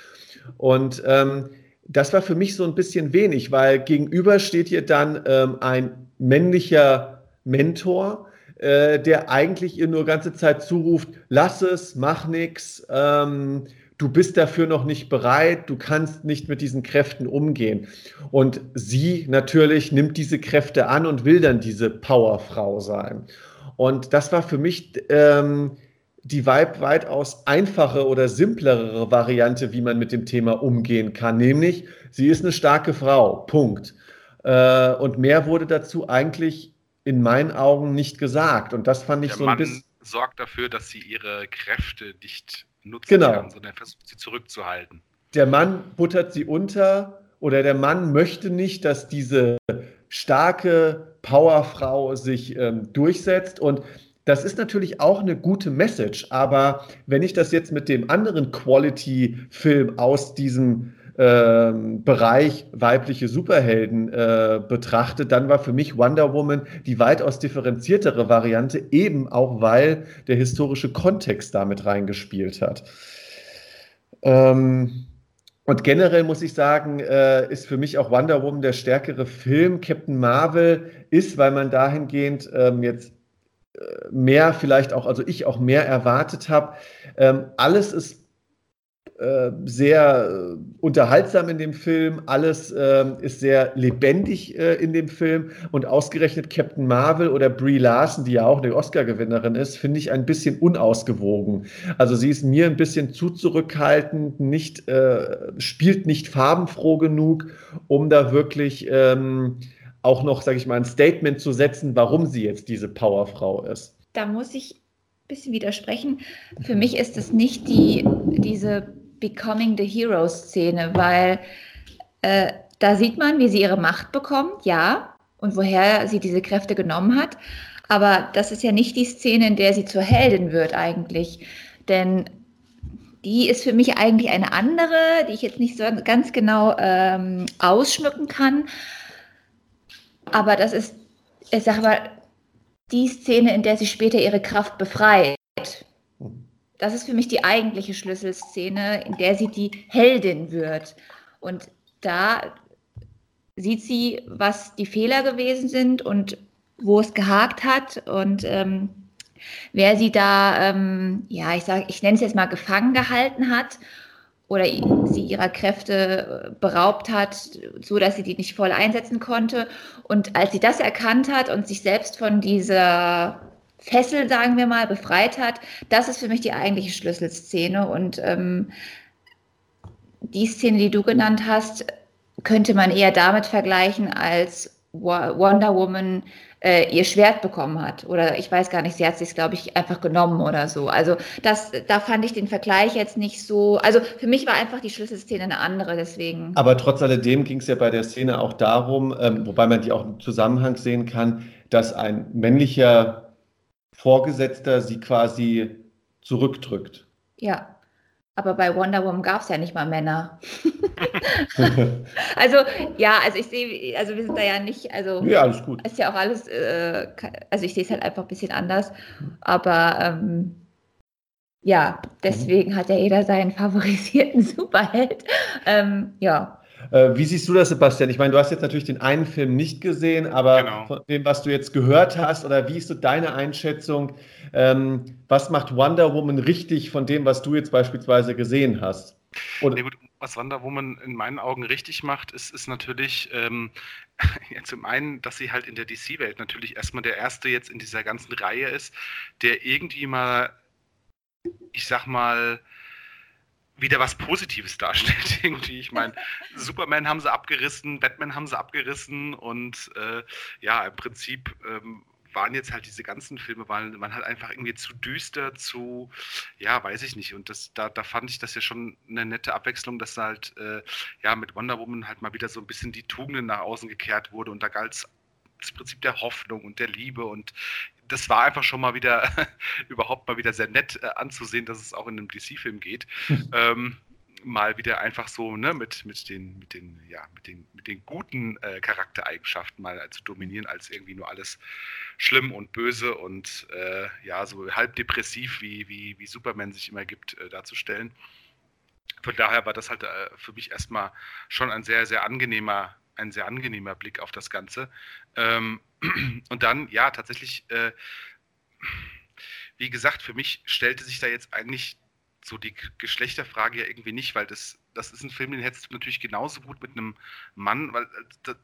Und ähm, das war für mich so ein bisschen wenig, weil gegenüber steht ihr dann ähm, ein männlicher Mentor, äh, der eigentlich ihr nur ganze Zeit zuruft, lass es, mach nichts, ähm, du bist dafür noch nicht bereit, du kannst nicht mit diesen Kräften umgehen. Und sie natürlich nimmt diese Kräfte an und will dann diese Powerfrau sein. Und das war für mich ähm, die weit, weitaus einfache oder simplere Variante, wie man mit dem Thema umgehen kann. Nämlich, sie ist eine starke Frau. Punkt. Äh, und mehr wurde dazu eigentlich in meinen Augen nicht gesagt. Und das fand ich Der so ein bisschen. sorgt dafür, dass sie ihre Kräfte nicht nutzen genau. kann, sondern versucht sie zurückzuhalten. Der Mann buttert sie unter oder der Mann möchte nicht, dass diese starke Powerfrau sich ähm, durchsetzt. Und das ist natürlich auch eine gute Message, aber wenn ich das jetzt mit dem anderen Quality-Film aus diesem äh, Bereich weibliche Superhelden äh, betrachte, dann war für mich Wonder Woman die weitaus differenziertere Variante, eben auch weil der historische Kontext damit reingespielt hat. Ähm, und generell muss ich sagen, äh, ist für mich auch Wonder Woman der stärkere Film. Captain Marvel ist, weil man dahingehend ähm, jetzt mehr vielleicht auch, also ich auch mehr erwartet habe. Ähm, alles ist äh, sehr äh, unterhaltsam in dem Film, alles äh, ist sehr lebendig äh, in dem Film und ausgerechnet Captain Marvel oder Brie Larson, die ja auch eine Oscar-Gewinnerin ist, finde ich ein bisschen unausgewogen. Also sie ist mir ein bisschen zu zurückhaltend, nicht, äh, spielt nicht farbenfroh genug, um da wirklich ähm, auch noch, sage ich mal, ein Statement zu setzen, warum sie jetzt diese Powerfrau ist. Da muss ich ein bisschen widersprechen. Für mich ist es nicht die, diese Becoming the Hero-Szene, weil äh, da sieht man, wie sie ihre Macht bekommt, ja, und woher sie diese Kräfte genommen hat. Aber das ist ja nicht die Szene, in der sie zur Heldin wird eigentlich. Denn die ist für mich eigentlich eine andere, die ich jetzt nicht so ganz genau ähm, ausschmücken kann. Aber das ist, ich sag mal, die Szene, in der sie später ihre Kraft befreit. Das ist für mich die eigentliche Schlüsselszene, in der sie die Heldin wird. Und da sieht sie, was die Fehler gewesen sind und wo es gehakt hat und ähm, wer sie da, ähm, ja, ich sage, ich nenne es jetzt mal gefangen gehalten hat oder sie ihrer Kräfte äh, beraubt hat, so dass sie die nicht voll einsetzen konnte. Und als sie das erkannt hat und sich selbst von dieser Fessel, sagen wir mal, befreit hat, das ist für mich die eigentliche Schlüsselszene. Und ähm, die Szene, die du genannt hast, könnte man eher damit vergleichen, als Wonder Woman äh, ihr Schwert bekommen hat. Oder ich weiß gar nicht, sie hat es glaube ich, einfach genommen oder so. Also das, da fand ich den Vergleich jetzt nicht so. Also für mich war einfach die Schlüsselszene eine andere, deswegen. Aber trotz alledem ging es ja bei der Szene auch darum, ähm, wobei man die auch im Zusammenhang sehen kann, dass ein männlicher Vorgesetzter sie quasi zurückdrückt. Ja. Aber bei Wonder Woman gab es ja nicht mal Männer. also ja, also ich sehe, also wir sind da ja nicht, also ja, alles gut. Ist ja auch alles, äh, also ich sehe es halt einfach ein bisschen anders. Aber ähm, ja, deswegen mhm. hat ja jeder seinen favorisierten Superheld. Ähm, ja. Äh, wie siehst du das, Sebastian? Ich meine, du hast jetzt natürlich den einen Film nicht gesehen, aber genau. von dem, was du jetzt gehört hast, oder wie ist so deine Einschätzung? Ähm, was macht Wonder Woman richtig von dem, was du jetzt beispielsweise gesehen hast? Oder nee, gut, was Wonder Woman in meinen Augen richtig macht, ist, ist natürlich ähm, ja, zum einen, dass sie halt in der DC-Welt natürlich erstmal der Erste jetzt in dieser ganzen Reihe ist, der irgendwie mal, ich sag mal, wieder was Positives darstellt irgendwie. Ich meine, Superman haben sie abgerissen, Batman haben sie abgerissen und äh, ja, im Prinzip ähm, waren jetzt halt diese ganzen Filme, waren, waren halt einfach irgendwie zu düster, zu, ja, weiß ich nicht. Und das, da, da fand ich das ja schon eine nette Abwechslung, dass halt, äh, ja, mit Wonder Woman halt mal wieder so ein bisschen die Tugenden nach außen gekehrt wurde und da galt es das Prinzip der Hoffnung und der Liebe und das war einfach schon mal wieder überhaupt mal wieder sehr nett äh, anzusehen, dass es auch in einem DC-Film geht. Hm. Ähm, mal wieder einfach so ne, mit, mit, den, mit, den, ja, mit, den, mit den guten äh, Charaktereigenschaften mal zu dominieren, als irgendwie nur alles schlimm und böse und äh, ja, so halb depressiv, wie, wie, wie Superman sich immer gibt, äh, darzustellen. Von daher war das halt äh, für mich erstmal schon ein sehr, sehr angenehmer ein sehr angenehmer Blick auf das Ganze. Ähm, und dann, ja, tatsächlich, äh, wie gesagt, für mich stellte sich da jetzt eigentlich so die Geschlechterfrage ja irgendwie nicht, weil das, das ist ein Film, den hättest du natürlich genauso gut mit einem Mann, weil äh,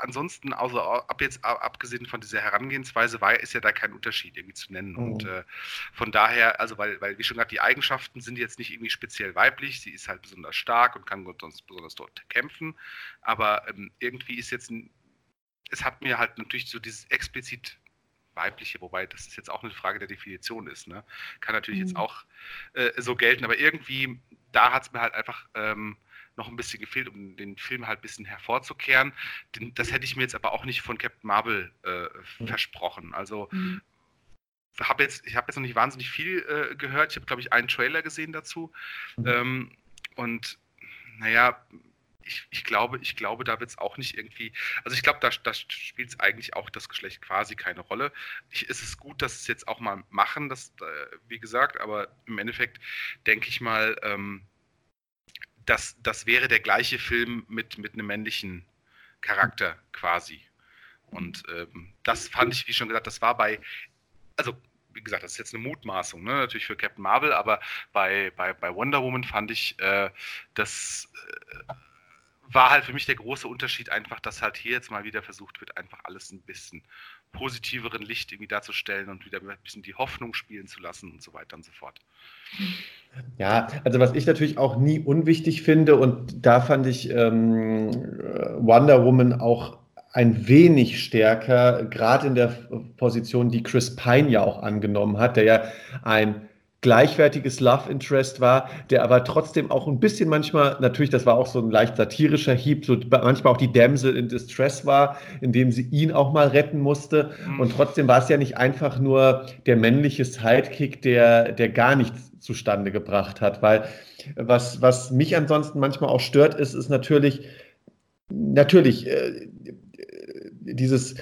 ansonsten, also ab jetzt abgesehen von dieser Herangehensweise, war ist ja da kein Unterschied irgendwie zu nennen. Mhm. Und äh, von daher, also weil, weil, wie schon gesagt, die Eigenschaften sind jetzt nicht irgendwie speziell weiblich, sie ist halt besonders stark und kann sonst besonders dort kämpfen. Aber ähm, irgendwie ist jetzt ein, es hat mir halt natürlich so dieses explizit weibliche, wobei das ist jetzt auch eine Frage der Definition ist, ne? Kann natürlich mhm. jetzt auch äh, so gelten, aber irgendwie, da hat es mir halt einfach ähm, noch ein bisschen gefehlt, um den Film halt ein bisschen hervorzukehren. Das hätte ich mir jetzt aber auch nicht von Captain Marvel äh, mhm. versprochen. Also mhm. Hab jetzt, ich habe jetzt noch nicht wahnsinnig viel äh, gehört. Ich habe, glaube ich, einen Trailer gesehen dazu. Mhm. Ähm, und naja, ich, ich, glaube, ich glaube, da wird es auch nicht irgendwie. Also ich glaube, da, da spielt es eigentlich auch das Geschlecht quasi keine Rolle. Ich, es ist gut, dass es jetzt auch mal machen, das, äh, wie gesagt, aber im Endeffekt denke ich mal, ähm, das, das wäre der gleiche Film mit, mit einem männlichen Charakter quasi. Und ähm, das fand ich, wie schon gesagt, das war bei, also wie gesagt, das ist jetzt eine Mutmaßung, ne? natürlich für Captain Marvel, aber bei, bei, bei Wonder Woman fand ich, äh, das äh, war halt für mich der große Unterschied einfach, dass halt hier jetzt mal wieder versucht wird, einfach alles ein bisschen positiveren Licht irgendwie darzustellen und wieder ein bisschen die Hoffnung spielen zu lassen und so weiter und so fort. Ja, also was ich natürlich auch nie unwichtig finde und da fand ich ähm, Wonder Woman auch ein wenig stärker, gerade in der Position, die Chris Pine ja auch angenommen hat, der ja ein gleichwertiges Love Interest war, der aber trotzdem auch ein bisschen manchmal, natürlich, das war auch so ein leicht satirischer Hieb, so manchmal auch die Damsel in Distress war, indem sie ihn auch mal retten musste. Mhm. Und trotzdem war es ja nicht einfach nur der männliche Sidekick, der, der gar nichts zustande gebracht hat, weil was, was mich ansonsten manchmal auch stört, ist, ist natürlich, natürlich, äh, dieses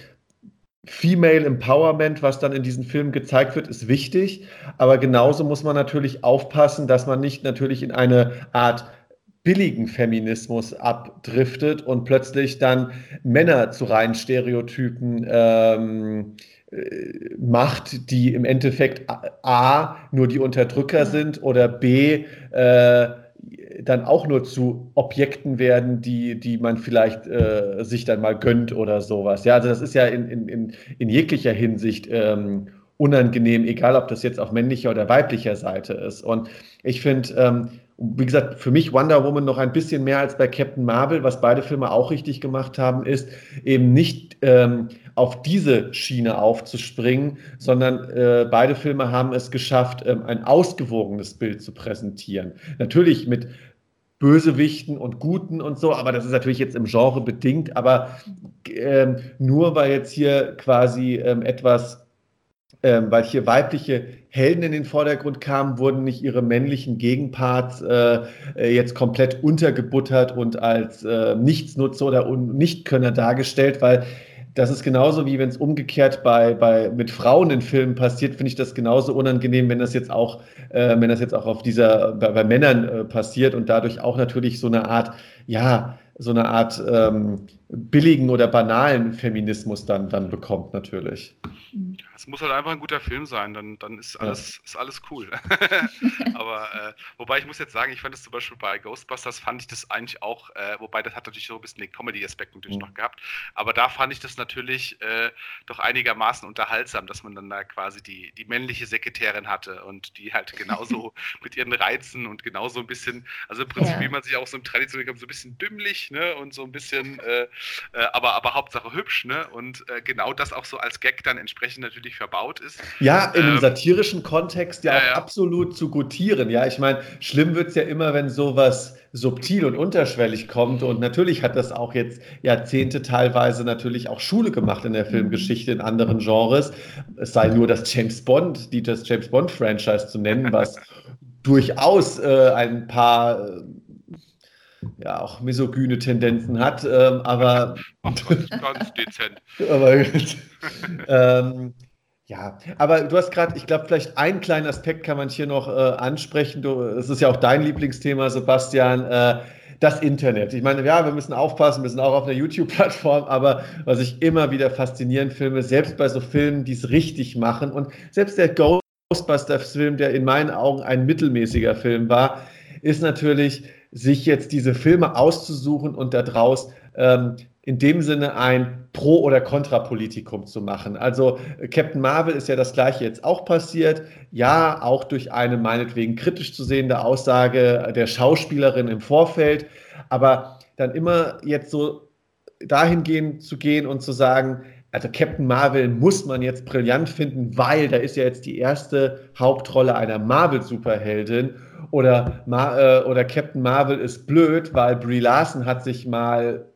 Female Empowerment, was dann in diesen Filmen gezeigt wird, ist wichtig. Aber genauso muss man natürlich aufpassen, dass man nicht natürlich in eine Art billigen Feminismus abdriftet und plötzlich dann Männer zu reinen Stereotypen ähm, äh, macht, die im Endeffekt A, nur die Unterdrücker sind oder B, äh, dann auch nur zu Objekten werden, die, die man vielleicht äh, sich dann mal gönnt oder sowas. Ja, also das ist ja in, in, in jeglicher Hinsicht ähm, unangenehm, egal ob das jetzt auf männlicher oder weiblicher Seite ist. Und ich finde, ähm, wie gesagt, für mich Wonder Woman noch ein bisschen mehr als bei Captain Marvel, was beide Filme auch richtig gemacht haben, ist eben nicht ähm, auf diese Schiene aufzuspringen, sondern äh, beide Filme haben es geschafft, ähm, ein ausgewogenes Bild zu präsentieren. Natürlich mit Bösewichten und Guten und so, aber das ist natürlich jetzt im Genre bedingt, aber ähm, nur weil jetzt hier quasi ähm, etwas ähm, weil hier weibliche Helden in den Vordergrund kamen, wurden nicht ihre männlichen Gegenparts äh, äh jetzt komplett untergebuttert und als äh, Nichtsnutzer oder Nichtkönner dargestellt, weil das ist genauso wie wenn es umgekehrt bei, bei mit Frauen in Filmen passiert, finde ich das genauso unangenehm, wenn das jetzt auch, äh, wenn das jetzt auch auf dieser bei, bei Männern äh, passiert und dadurch auch natürlich so eine Art, ja, so eine Art ähm, billigen oder banalen Feminismus dann, dann bekommt, natürlich. Es muss halt einfach ein guter Film sein, dann, dann ist, alles, ja. ist alles cool. Aber äh, wobei ich muss jetzt sagen, ich fand es zum Beispiel bei Ghostbusters, fand ich das eigentlich auch, äh, wobei das hat natürlich so ein bisschen den Comedy-Aspekt natürlich mhm. noch gehabt, aber da fand ich das natürlich äh, doch einigermaßen unterhaltsam, dass man dann da quasi die, die männliche Sekretärin hatte und die halt genauso mit ihren Reizen und genauso ein bisschen, also im Prinzip, ja. wie man sich auch so im traditionellen so ein bisschen dümmlich ne, und so ein bisschen äh, aber, aber Hauptsache hübsch, ne? Und äh, genau das auch so als Gag dann entsprechend natürlich verbaut ist. Ja, in ähm, einem satirischen Kontext ja, ja auch ja. absolut zu gutieren. Ja, ich meine, schlimm wird es ja immer, wenn sowas subtil und unterschwellig kommt. Und natürlich hat das auch jetzt Jahrzehnte teilweise natürlich auch Schule gemacht in der Filmgeschichte in anderen Genres. Es sei nur das James Bond, die das James Bond Franchise zu nennen, was durchaus äh, ein paar äh, ja auch misogyne Tendenzen hat, ähm, aber ganz dezent. aber ähm, ja, aber du hast gerade, ich glaube, vielleicht einen kleinen Aspekt kann man hier noch äh, ansprechen. es ist ja auch dein Lieblingsthema, Sebastian. Äh, das Internet. Ich meine, ja, wir müssen aufpassen, wir sind auch auf einer YouTube-Plattform, aber was ich immer wieder faszinierend finde, selbst bei so Filmen, die es richtig machen und selbst der Ghostbusters-Film, der in meinen Augen ein mittelmäßiger Film war, ist natürlich, sich jetzt diese Filme auszusuchen und daraus ähm, in dem Sinne ein Pro- oder Kontrapolitikum zu machen. Also Captain Marvel ist ja das gleiche jetzt auch passiert. Ja, auch durch eine meinetwegen kritisch zu sehende Aussage der Schauspielerin im Vorfeld. Aber dann immer jetzt so dahingehend zu gehen und zu sagen, also Captain Marvel muss man jetzt brillant finden, weil da ist ja jetzt die erste Hauptrolle einer Marvel-Superheldin oder, äh, oder Captain Marvel ist blöd, weil Brie Larson hat sich mal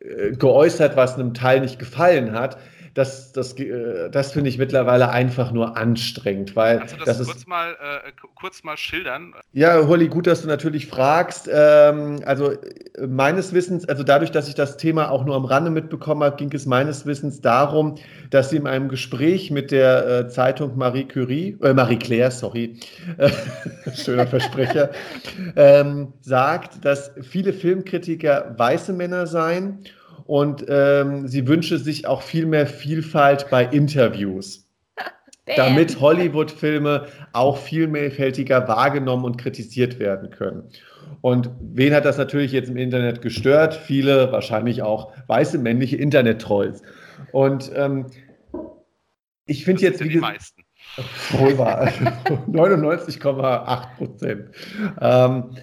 äh, geäußert, was einem Teil nicht gefallen hat das, das, äh, das finde ich mittlerweile einfach nur anstrengend, weil Kannst du das, das kurz, ist, mal, äh, kurz mal schildern? Ja, Holly, gut, dass du natürlich fragst. Ähm, also meines Wissens, also dadurch, dass ich das Thema auch nur am Rande mitbekommen habe, ging es meines Wissens darum, dass sie in einem Gespräch mit der äh, Zeitung Marie Curie, äh, Marie Claire, sorry, schöner Versprecher, ähm, sagt, dass viele Filmkritiker weiße Männer seien und ähm, sie wünsche sich auch viel mehr Vielfalt bei Interviews. damit Hollywood-Filme auch vielfältiger wahrgenommen und kritisiert werden können. Und wen hat das natürlich jetzt im Internet gestört? Viele, wahrscheinlich auch weiße männliche Internet-Trolls. Und ähm, ich finde jetzt. Wie die meisten. Wohl wahr. 99,8 Prozent. Ähm,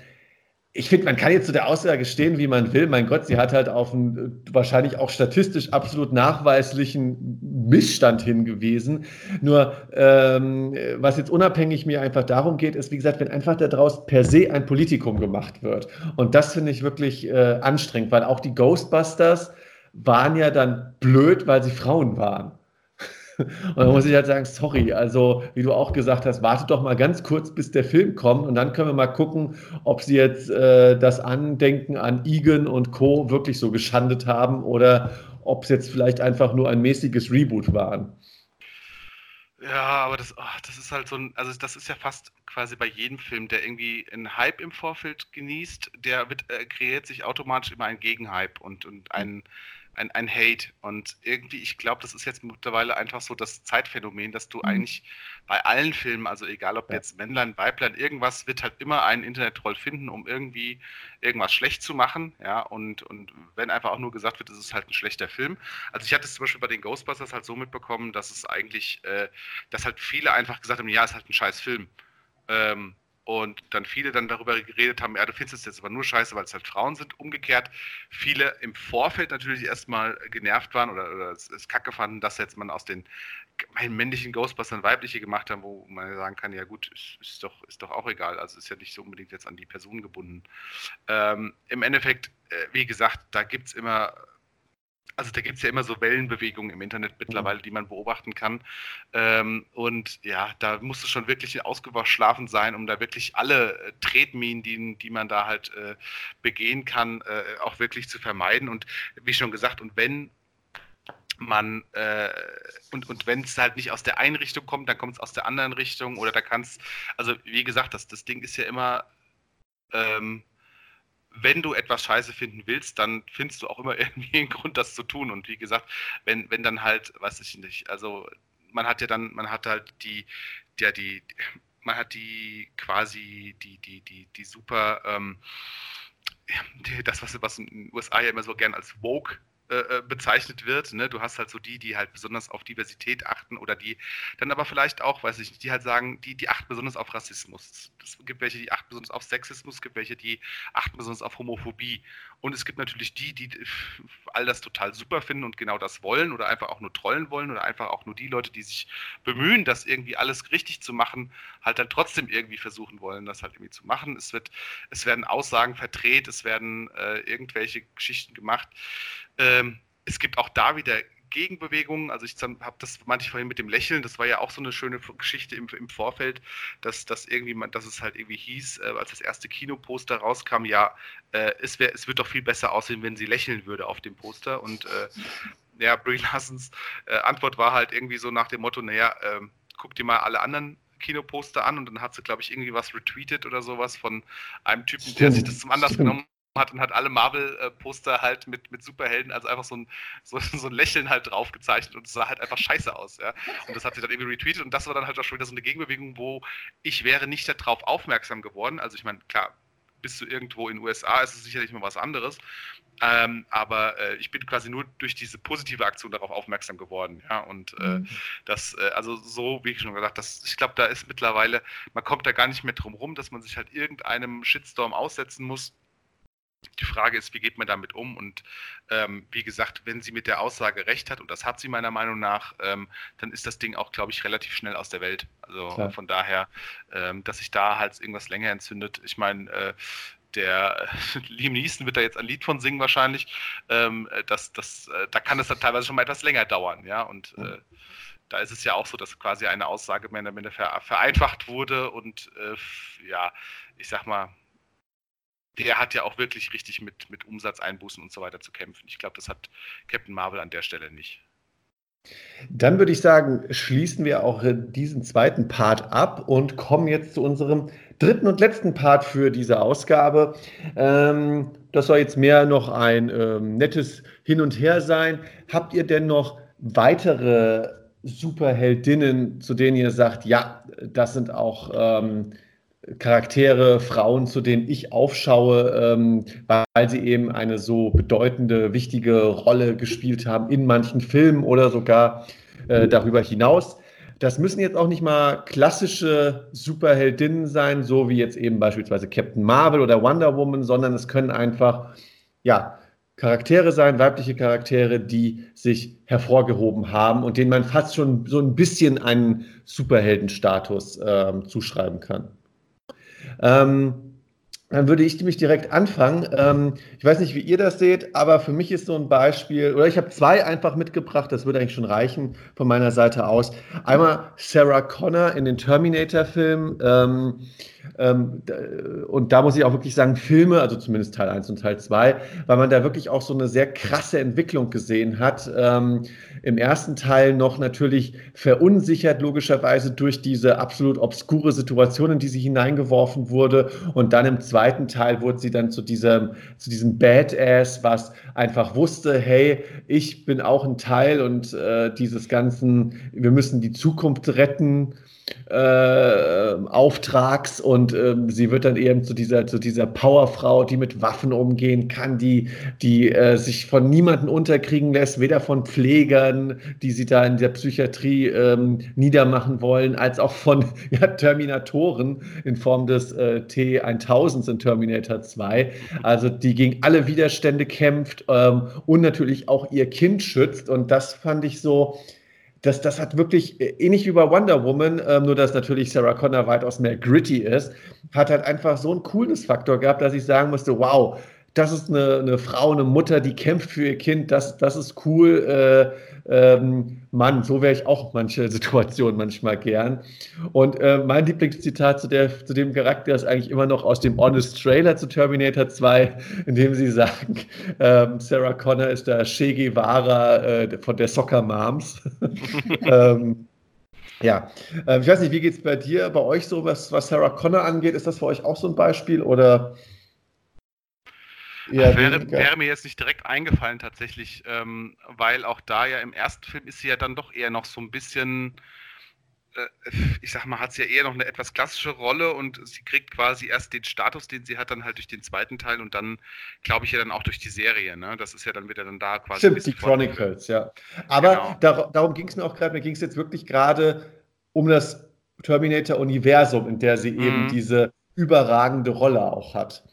ich finde, man kann jetzt zu der Aussage stehen, wie man will. Mein Gott, sie hat halt auf einen wahrscheinlich auch statistisch absolut nachweislichen Missstand hingewiesen. Nur, ähm, was jetzt unabhängig mir einfach darum geht, ist, wie gesagt, wenn einfach daraus per se ein Politikum gemacht wird. Und das finde ich wirklich äh, anstrengend, weil auch die Ghostbusters waren ja dann blöd, weil sie Frauen waren. Und dann muss ich halt sagen, sorry, also wie du auch gesagt hast, wartet doch mal ganz kurz, bis der Film kommt und dann können wir mal gucken, ob sie jetzt äh, das Andenken an Egan und Co. wirklich so geschandet haben oder ob es jetzt vielleicht einfach nur ein mäßiges Reboot waren. Ja, aber das, oh, das ist halt so ein, also das ist ja fast quasi bei jedem Film, der irgendwie einen Hype im Vorfeld genießt, der wird, äh, kreiert sich automatisch immer ein Gegenhype und, und ein, ein, ein Hate. Und irgendwie, ich glaube, das ist jetzt mittlerweile einfach so das Zeitphänomen, dass du mhm. eigentlich bei allen Filmen, also egal ob ja. jetzt Männlein, Weiblein, irgendwas wird halt immer einen Internet-Troll finden, um irgendwie irgendwas schlecht zu machen. Ja, und, und wenn einfach auch nur gesagt wird, es ist halt ein schlechter Film. Also ich hatte es zum Beispiel bei den Ghostbusters halt so mitbekommen, dass es eigentlich, äh, dass halt viele einfach gesagt haben, ja, es ist halt ein scheiß Film. Ähm, und dann viele dann darüber geredet haben, ja, du findest es jetzt aber nur scheiße, weil es halt Frauen sind. Umgekehrt, viele im Vorfeld natürlich erstmal genervt waren oder, oder es, es kacke fanden, dass jetzt man aus den männlichen Ghostbustern weibliche gemacht haben, wo man sagen kann, ja gut, ist, ist, doch, ist doch auch egal. Also ist ja nicht so unbedingt jetzt an die Person gebunden. Ähm, Im Endeffekt, äh, wie gesagt, da gibt es immer also da gibt es ja immer so Wellenbewegungen im Internet mittlerweile, die man beobachten kann. Ähm, und ja, da musst du schon wirklich ausgeschlafen sein, um da wirklich alle äh, Tretminen, die, die man da halt äh, begehen kann, äh, auch wirklich zu vermeiden. Und wie schon gesagt, und wenn man äh, und, und wenn es halt nicht aus der einen Richtung kommt, dann kommt es aus der anderen Richtung oder da kannst, also wie gesagt, das, das Ding ist ja immer, ähm, wenn du etwas scheiße finden willst, dann findest du auch immer irgendwie einen Grund, das zu tun. Und wie gesagt, wenn, wenn dann halt, weiß ich nicht, also man hat ja dann, man hat halt die, ja, die, man hat die quasi die, die, die, die super, ähm, das, was, was in den USA ja immer so gern als Woke äh, äh, bezeichnet wird. Ne? Du hast halt so die, die halt besonders auf Diversität achten oder die dann aber vielleicht auch, weiß ich nicht, die halt sagen, die, die achten besonders auf Rassismus. Es gibt welche, die achten besonders auf Sexismus, es gibt welche, die achten besonders auf Homophobie. Und es gibt natürlich die, die all das total super finden und genau das wollen oder einfach auch nur trollen wollen oder einfach auch nur die Leute, die sich bemühen, das irgendwie alles richtig zu machen, halt dann trotzdem irgendwie versuchen wollen, das halt irgendwie zu machen. Es wird, es werden Aussagen verdreht, es werden äh, irgendwelche Geschichten gemacht. Ähm, es gibt auch da wieder Gegenbewegungen. Also ich habe das manchmal vorhin mit dem Lächeln, das war ja auch so eine schöne Geschichte im, im Vorfeld, dass, dass irgendwie man, dass es halt irgendwie hieß, äh, als das erste Kinoposter rauskam, ja, äh, es, wär, es wird doch viel besser aussehen, wenn sie lächeln würde auf dem Poster. Und äh, ja, Brie Larsons äh, Antwort war halt irgendwie so nach dem Motto, naja, ähm, guck dir mal alle anderen Kinoposter an und dann hat sie, glaube ich, irgendwie was retweetet oder sowas von einem Typen, Stimmt. der sich das zum Anlass genommen hat und hat alle Marvel-Poster halt mit, mit Superhelden, also einfach so ein, so, so ein Lächeln halt drauf gezeichnet und es sah halt einfach scheiße aus, ja. Und das hat sie dann irgendwie retweetet und das war dann halt auch schon wieder so eine Gegenbewegung, wo ich wäre nicht darauf aufmerksam geworden. Also ich meine, klar, bist du irgendwo in den USA, ist es sicherlich mal was anderes. Ähm, aber äh, ich bin quasi nur durch diese positive Aktion darauf aufmerksam geworden. Ja, und äh, mhm. das, äh, also so, wie ich schon gesagt, das, ich glaube, da ist mittlerweile, man kommt da gar nicht mehr drum rum, dass man sich halt irgendeinem Shitstorm aussetzen muss die Frage ist, wie geht man damit um? Und ähm, wie gesagt, wenn sie mit der Aussage recht hat, und das hat sie meiner Meinung nach, ähm, dann ist das Ding auch, glaube ich, relativ schnell aus der Welt. Also Klar. von daher, ähm, dass sich da halt irgendwas länger entzündet. Ich meine, äh, der äh, Liam Neeson wird da jetzt ein Lied von singen wahrscheinlich. Ähm, das, das, äh, da kann es dann teilweise schon mal etwas länger dauern, ja. Und äh, da ist es ja auch so, dass quasi eine Aussage mehr oder minder vereinfacht wurde und äh, ja, ich sag mal, der hat ja auch wirklich richtig mit, mit Umsatzeinbußen und so weiter zu kämpfen. Ich glaube, das hat Captain Marvel an der Stelle nicht. Dann würde ich sagen, schließen wir auch diesen zweiten Part ab und kommen jetzt zu unserem dritten und letzten Part für diese Ausgabe. Ähm, das soll jetzt mehr noch ein ähm, nettes Hin und Her sein. Habt ihr denn noch weitere Superheldinnen, zu denen ihr sagt, ja, das sind auch ähm, Charaktere, Frauen, zu denen ich aufschaue, ähm, weil sie eben eine so bedeutende, wichtige Rolle gespielt haben in manchen Filmen oder sogar äh, darüber hinaus. Das müssen jetzt auch nicht mal klassische Superheldinnen sein, so wie jetzt eben beispielsweise Captain Marvel oder Wonder Woman, sondern es können einfach, ja, Charaktere sein, weibliche Charaktere, die sich hervorgehoben haben und denen man fast schon so ein bisschen einen Superheldenstatus ähm, zuschreiben kann. Ähm, dann würde ich nämlich direkt anfangen. Ähm, ich weiß nicht, wie ihr das seht, aber für mich ist so ein Beispiel, oder ich habe zwei einfach mitgebracht, das würde eigentlich schon reichen von meiner Seite aus. Einmal Sarah Connor in den Terminator-Filmen. Ähm, und da muss ich auch wirklich sagen, Filme, also zumindest Teil 1 und Teil 2, weil man da wirklich auch so eine sehr krasse Entwicklung gesehen hat. Ähm, Im ersten Teil noch natürlich verunsichert, logischerweise durch diese absolut obskure Situation, in die sie hineingeworfen wurde. Und dann im zweiten Teil wurde sie dann zu diesem, zu diesem Badass, was einfach wusste, hey, ich bin auch ein Teil und äh, dieses ganzen, wir müssen die Zukunft retten äh, Auftrags und ähm, sie wird dann eben zu dieser, zu dieser Powerfrau, die mit Waffen umgehen kann, die, die äh, sich von niemandem unterkriegen lässt, weder von Pflegern, die sie da in der Psychiatrie ähm, niedermachen wollen, als auch von ja, Terminatoren in Form des äh, T1000 in Terminator 2. Also die gegen alle Widerstände kämpft ähm, und natürlich auch ihr Kind schützt. Und das fand ich so, das, das hat wirklich äh, ähnlich wie bei Wonder Woman, ähm, nur dass natürlich Sarah Connor weitaus mehr gritty ist, hat halt einfach so einen Coolness-Faktor gehabt, dass ich sagen musste, wow, das ist eine, eine Frau, eine Mutter, die kämpft für ihr Kind, das, das ist cool. Äh, ähm, Mann, so wäre ich auch manche Situationen manchmal gern. Und äh, mein Lieblingszitat zu, der, zu dem Charakter ist eigentlich immer noch aus dem Honest Trailer zu Terminator 2, in dem sie sagen, ähm, Sarah Connor ist der Che Guevara äh, von der Soccer Moms. ähm, ja, ähm, ich weiß nicht, wie geht es bei dir, bei euch so, was, was Sarah Connor angeht? Ist das für euch auch so ein Beispiel oder? Ja, wäre, wäre, mir jetzt nicht direkt eingefallen tatsächlich, ähm, weil auch da ja im ersten Film ist sie ja dann doch eher noch so ein bisschen, äh, ich sag mal, hat sie ja eher noch eine etwas klassische Rolle und sie kriegt quasi erst den Status, den sie hat, dann halt durch den zweiten Teil und dann, glaube ich, ja dann auch durch die Serie. Ne? Das ist ja dann wieder dann da quasi. Stimmt, die Chronicles, ja. Aber genau. dar darum ging es mir auch gerade, mir ging es jetzt wirklich gerade um das Terminator-Universum, in der sie mhm. eben diese überragende Rolle auch hat.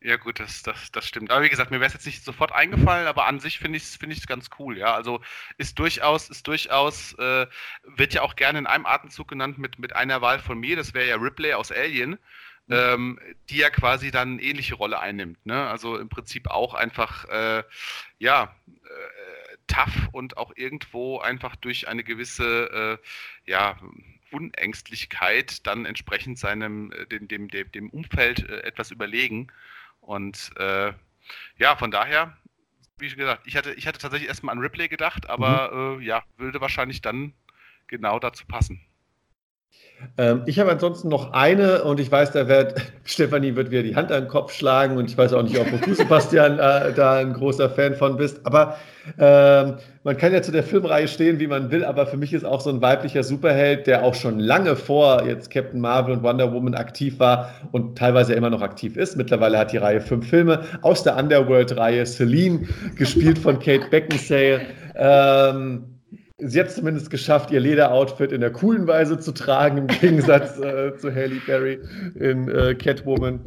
Ja, gut, das, das, das stimmt. Aber wie gesagt, mir wäre es jetzt nicht sofort eingefallen, aber an sich finde ich es find ganz cool, ja. Also ist durchaus, ist durchaus, äh, wird ja auch gerne in einem Atemzug genannt mit, mit einer Wahl von mir, das wäre ja Ripley aus Alien, mhm. ähm, die ja quasi dann eine ähnliche Rolle einnimmt. Ne? Also im Prinzip auch einfach, äh, ja, äh, tough und auch irgendwo einfach durch eine gewisse, äh, ja, Unängstlichkeit dann entsprechend seinem, äh, dem, dem, dem, dem Umfeld äh, etwas überlegen. Und äh, ja, von daher, wie schon gesagt, ich hatte, ich hatte tatsächlich erstmal an Ripley gedacht, aber mhm. äh, ja, würde wahrscheinlich dann genau dazu passen. Ähm, ich habe ansonsten noch eine und ich weiß, da wird Stefanie wird wieder die Hand an den Kopf schlagen und ich weiß auch nicht, ob du, Sebastian, äh, da ein großer Fan von bist. Aber ähm, man kann ja zu der Filmreihe stehen, wie man will, aber für mich ist auch so ein weiblicher Superheld, der auch schon lange vor jetzt Captain Marvel und Wonder Woman aktiv war und teilweise immer noch aktiv ist. Mittlerweile hat die Reihe fünf Filme aus der Underworld-Reihe Celine, gespielt von Kate Beckinsale. Ähm, sie hat es zumindest geschafft, ihr Lederoutfit in der coolen Weise zu tragen, im Gegensatz äh, zu Halle Berry in äh, Catwoman.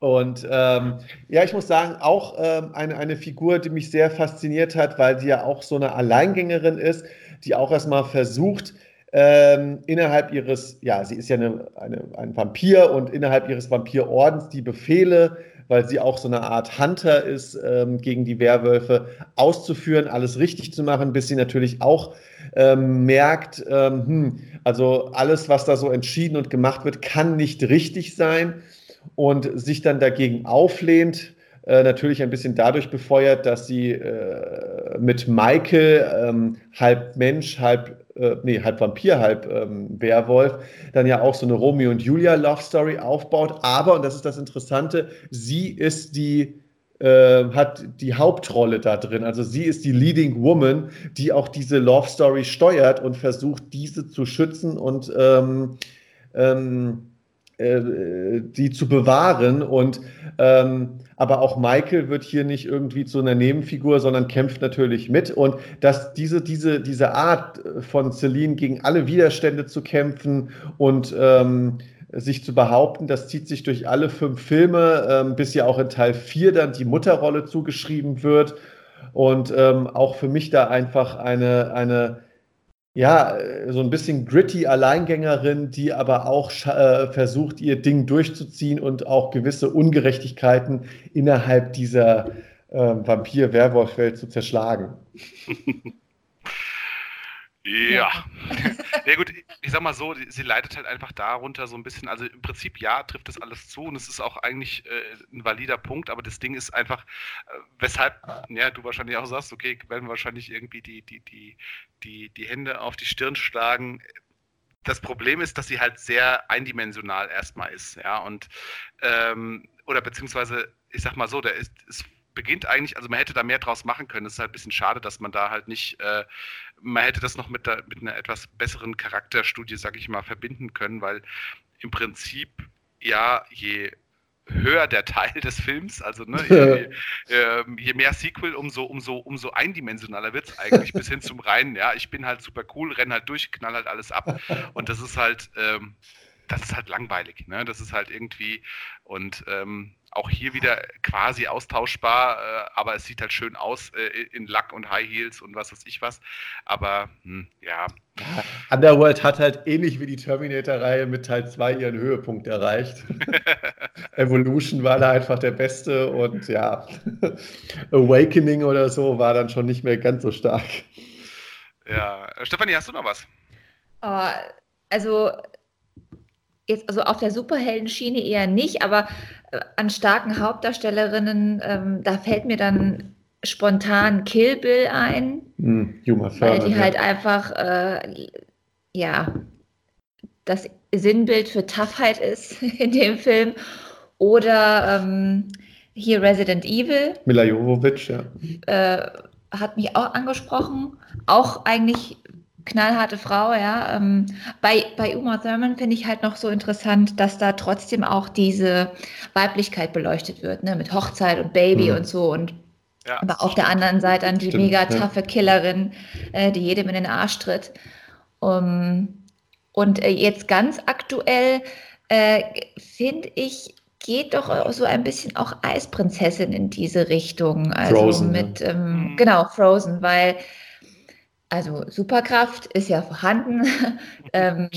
Und ähm, ja, ich muss sagen, auch ähm, eine, eine Figur, die mich sehr fasziniert hat, weil sie ja auch so eine Alleingängerin ist, die auch erstmal versucht, ähm, innerhalb ihres, ja, sie ist ja eine, eine, ein Vampir und innerhalb ihres Vampirordens die Befehle weil sie auch so eine Art Hunter ist ähm, gegen die Werwölfe, auszuführen, alles richtig zu machen, bis sie natürlich auch ähm, merkt, ähm, hm, also alles, was da so entschieden und gemacht wird, kann nicht richtig sein und sich dann dagegen auflehnt. Äh, natürlich ein bisschen dadurch befeuert, dass sie äh, mit Michael, ähm, halb Mensch, halb äh, nee, halb Vampir, halb ähm, Werwolf, dann ja auch so eine Romeo und Julia Love Story aufbaut. Aber, und das ist das Interessante, sie ist die, äh, hat die Hauptrolle da drin. Also sie ist die Leading Woman, die auch diese Love Story steuert und versucht, diese zu schützen und ähm, ähm, äh, die zu bewahren. Und ähm, aber auch Michael wird hier nicht irgendwie zu einer Nebenfigur, sondern kämpft natürlich mit. Und dass diese, diese, diese Art von Celine gegen alle Widerstände zu kämpfen und ähm, sich zu behaupten. Das zieht sich durch alle fünf Filme, ähm, bis ja auch in Teil 4 dann die Mutterrolle zugeschrieben wird. Und ähm, auch für mich da einfach eine, eine ja, so ein bisschen gritty Alleingängerin, die aber auch äh, versucht, ihr Ding durchzuziehen und auch gewisse Ungerechtigkeiten innerhalb dieser äh, Vampir-Werwolf-Welt zu zerschlagen. Ja. ja gut, ich sag mal so, sie leidet halt einfach darunter so ein bisschen, also im Prinzip ja, trifft das alles zu und es ist auch eigentlich äh, ein valider Punkt, aber das Ding ist einfach, äh, weshalb, ja, du wahrscheinlich auch sagst, okay, werden wahrscheinlich irgendwie die, die, die, die, die Hände auf die Stirn schlagen. Das Problem ist, dass sie halt sehr eindimensional erstmal ist, ja, und ähm, oder beziehungsweise, ich sag mal so, der ist, ist beginnt eigentlich, also man hätte da mehr draus machen können. Es ist halt ein bisschen schade, dass man da halt nicht, äh, man hätte das noch mit, der, mit einer etwas besseren Charakterstudie, sag ich mal, verbinden können, weil im Prinzip, ja, je höher der Teil des Films, also ne, je, äh, je, mehr Sequel, umso, umso, umso eindimensionaler wird es eigentlich, bis hin zum reinen, ja, ich bin halt super cool, renn halt durch, knall halt alles ab. Und das ist halt, ähm, das ist halt langweilig, ne? Das ist halt irgendwie und ähm, auch hier wieder quasi austauschbar, äh, aber es sieht halt schön aus äh, in Lack und High Heels und was weiß ich was. Aber hm, ja. Underworld hat halt ähnlich wie die Terminator-Reihe mit Teil 2 ihren Höhepunkt erreicht. Evolution war da einfach der beste und ja, Awakening oder so war dann schon nicht mehr ganz so stark. Ja, Stefanie, hast du noch was? Oh, also jetzt also auf der Superheldenschiene eher nicht, aber an starken Hauptdarstellerinnen, ähm, da fällt mir dann spontan Kill Bill ein, hm, weil die ja. halt einfach äh, ja das Sinnbild für Toughheit ist in dem Film. Oder ähm, hier Resident Evil. Mila Jovovich, ja. Äh, hat mich auch angesprochen. Auch eigentlich knallharte Frau, ja. Ähm, bei, bei Uma Thurman finde ich halt noch so interessant, dass da trotzdem auch diese Weiblichkeit beleuchtet wird, ne, mit Hochzeit und Baby mhm. und so und ja, aber auf der anderen Seite dann die stimmt, mega taffe ja. Killerin, äh, die jedem in den Arsch tritt. Um, und äh, jetzt ganz aktuell äh, finde ich, geht doch so ein bisschen auch Eisprinzessin in diese Richtung. Also Frozen, mit, ja. ähm, mhm. genau, Frozen, weil also Superkraft ist ja vorhanden. ähm.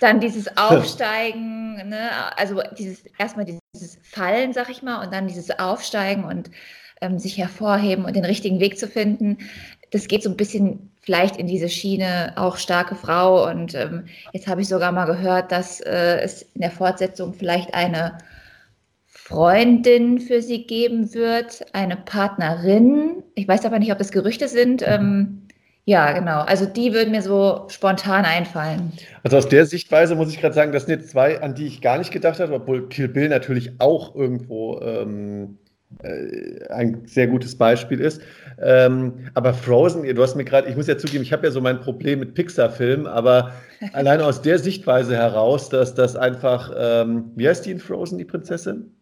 Dann dieses Aufsteigen, ne? also dieses erstmal dieses Fallen, sag ich mal, und dann dieses Aufsteigen und ähm, sich hervorheben und den richtigen Weg zu finden. Das geht so ein bisschen vielleicht in diese Schiene auch starke Frau. Und ähm, jetzt habe ich sogar mal gehört, dass äh, es in der Fortsetzung vielleicht eine Freundin für sie geben wird, eine Partnerin. Ich weiß aber nicht, ob das Gerüchte sind. Ähm, ja, genau. Also die würden mir so spontan einfallen. Also aus der Sichtweise muss ich gerade sagen, das sind jetzt zwei, an die ich gar nicht gedacht habe, obwohl Kill Bill natürlich auch irgendwo ähm, äh, ein sehr gutes Beispiel ist. Ähm, aber Frozen, du hast mir gerade, ich muss ja zugeben, ich habe ja so mein Problem mit Pixar-Filmen, aber allein aus der Sichtweise heraus, dass das einfach, ähm, wie heißt die in Frozen, die Prinzessin?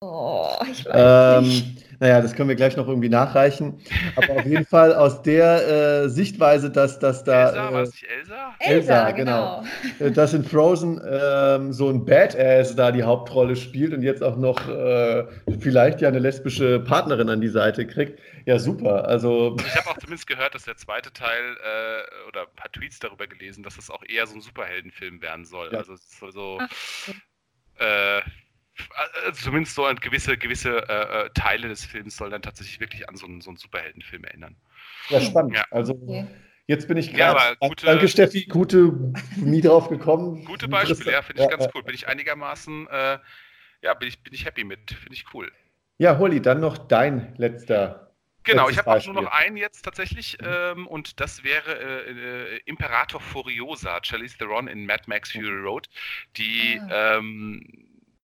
Oh, ich weiß ähm, nicht. Naja, das können wir gleich noch irgendwie nachreichen. Aber auf jeden Fall aus der äh, Sichtweise, dass, dass da. Elsa, äh, war es nicht Elsa? Elsa, genau. genau. Äh, dass in Frozen ähm, so ein Badass da die Hauptrolle spielt und jetzt auch noch äh, vielleicht ja eine lesbische Partnerin an die Seite kriegt. Ja, super. Also. Ich habe auch zumindest gehört, dass der zweite Teil äh, oder ein paar Tweets darüber gelesen, dass es auch eher so ein Superheldenfilm werden soll. Ja. Also es soll so. Also zumindest so gewisse, gewisse äh, äh, Teile des Films soll dann tatsächlich wirklich an so einen, so einen Superheldenfilm erinnern. Ja, spannend. Ja. Also okay. jetzt bin ich gerade. Ja, danke, Steffi, gute, nie drauf gekommen. Gute Beispiele, ja, finde ich ja, ganz cool. Bin ich einigermaßen, äh, ja, bin ich, bin ich happy mit. Finde ich cool. Ja, Holly, dann noch dein letzter Genau, ich habe auch nur noch einen jetzt tatsächlich mhm. ähm, und das wäre äh, äh, Imperator Furiosa, Charlize Theron in Mad Max Fury Road, die ah. ähm,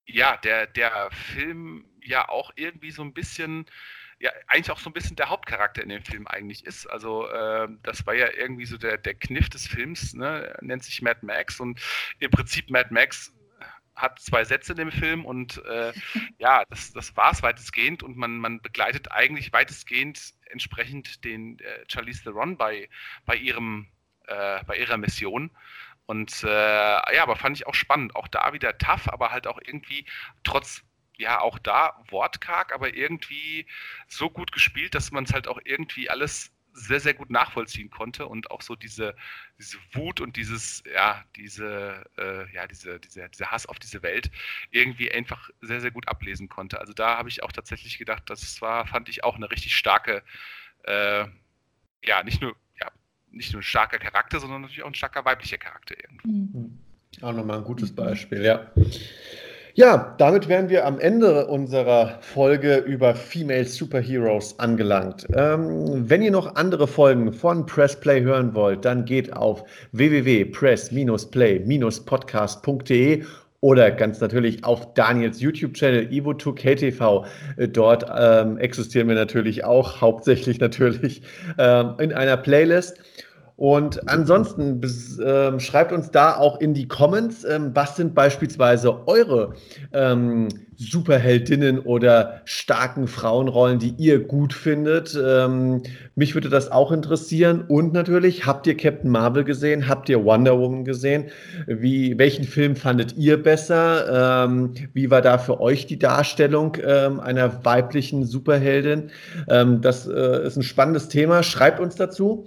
ja, der, der Film ja auch irgendwie so ein bisschen, ja, eigentlich auch so ein bisschen der Hauptcharakter in dem Film eigentlich ist. Also äh, das war ja irgendwie so der, der Kniff des Films, ne? nennt sich Mad Max und im Prinzip Mad Max hat zwei Sätze in dem Film und äh, ja, das, das war es weitestgehend und man, man begleitet eigentlich weitestgehend entsprechend den äh, Charlize Theron bei, bei, ihrem, äh, bei ihrer Mission Und äh, ja, aber fand ich auch spannend. Auch da wieder tough, aber halt auch irgendwie trotz ja, auch da wortkarg, aber irgendwie so gut gespielt, dass man es halt auch irgendwie alles sehr, sehr gut nachvollziehen konnte und auch so diese, diese Wut und dieses, ja, diese, äh, ja, diese, diese, dieser Hass auf diese Welt irgendwie einfach sehr, sehr gut ablesen konnte. Also da habe ich auch tatsächlich gedacht, das war, fand ich auch eine richtig starke, äh, ja, nicht nur, nicht nur ein starker Charakter, sondern natürlich auch ein starker weiblicher Charakter irgendwie. Mhm. Auch nochmal ein gutes Beispiel, ja. Ja, damit wären wir am Ende unserer Folge über Female Superheroes angelangt. Ähm, wenn ihr noch andere Folgen von Pressplay hören wollt, dann geht auf www.press-play-podcast.de oder ganz natürlich auf Daniels YouTube-Channel Ivo2KTV. Dort ähm, existieren wir natürlich auch, hauptsächlich natürlich ähm, in einer Playlist. Und ansonsten ähm, schreibt uns da auch in die Comments, ähm, was sind beispielsweise eure ähm, Superheldinnen oder starken Frauenrollen, die ihr gut findet. Ähm, mich würde das auch interessieren. Und natürlich, habt ihr Captain Marvel gesehen? Habt ihr Wonder Woman gesehen? Wie, welchen Film fandet ihr besser? Ähm, wie war da für euch die Darstellung ähm, einer weiblichen Superheldin? das äh, ist ein spannendes Thema. Schreibt uns dazu.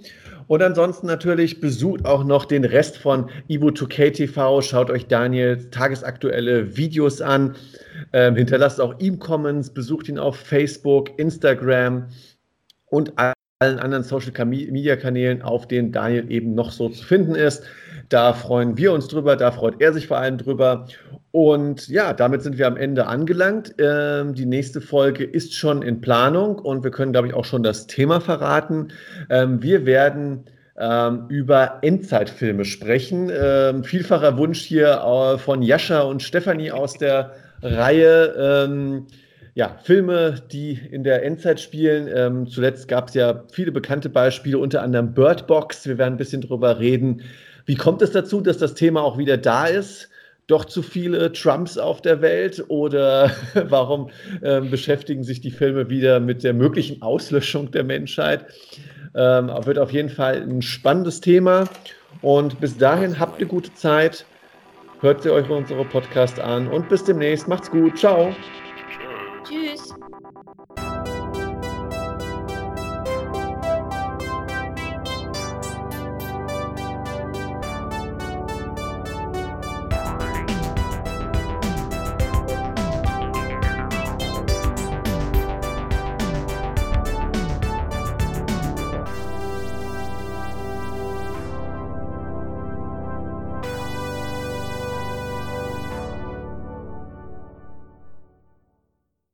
Und ansonsten natürlich besucht auch noch den Rest von Ivo2K TV. Schaut euch Daniels tagesaktuelle Videos an. Ähm, hinterlasst auch ihm Comments. Besucht ihn auf Facebook, Instagram und allen anderen Social Media Kanälen, auf denen Daniel eben noch so zu finden ist. Da freuen wir uns drüber, da freut er sich vor allem drüber. Und ja, damit sind wir am Ende angelangt. Ähm, die nächste Folge ist schon in Planung und wir können, glaube ich, auch schon das Thema verraten. Ähm, wir werden ähm, über Endzeitfilme sprechen. Ähm, vielfacher Wunsch hier äh, von Jascha und Stefanie aus der Reihe. Ähm, ja, Filme, die in der Endzeit spielen. Ähm, zuletzt gab es ja viele bekannte Beispiele, unter anderem Bird Box. Wir werden ein bisschen drüber reden. Wie kommt es dazu, dass das Thema auch wieder da ist? doch zu viele Trumps auf der Welt oder warum äh, beschäftigen sich die Filme wieder mit der möglichen Auslöschung der Menschheit? Ähm, wird auf jeden Fall ein spannendes Thema und bis dahin habt ihr gute Zeit, hört ihr euch unsere Podcast an und bis demnächst. Macht's gut. Ciao. Tschüss.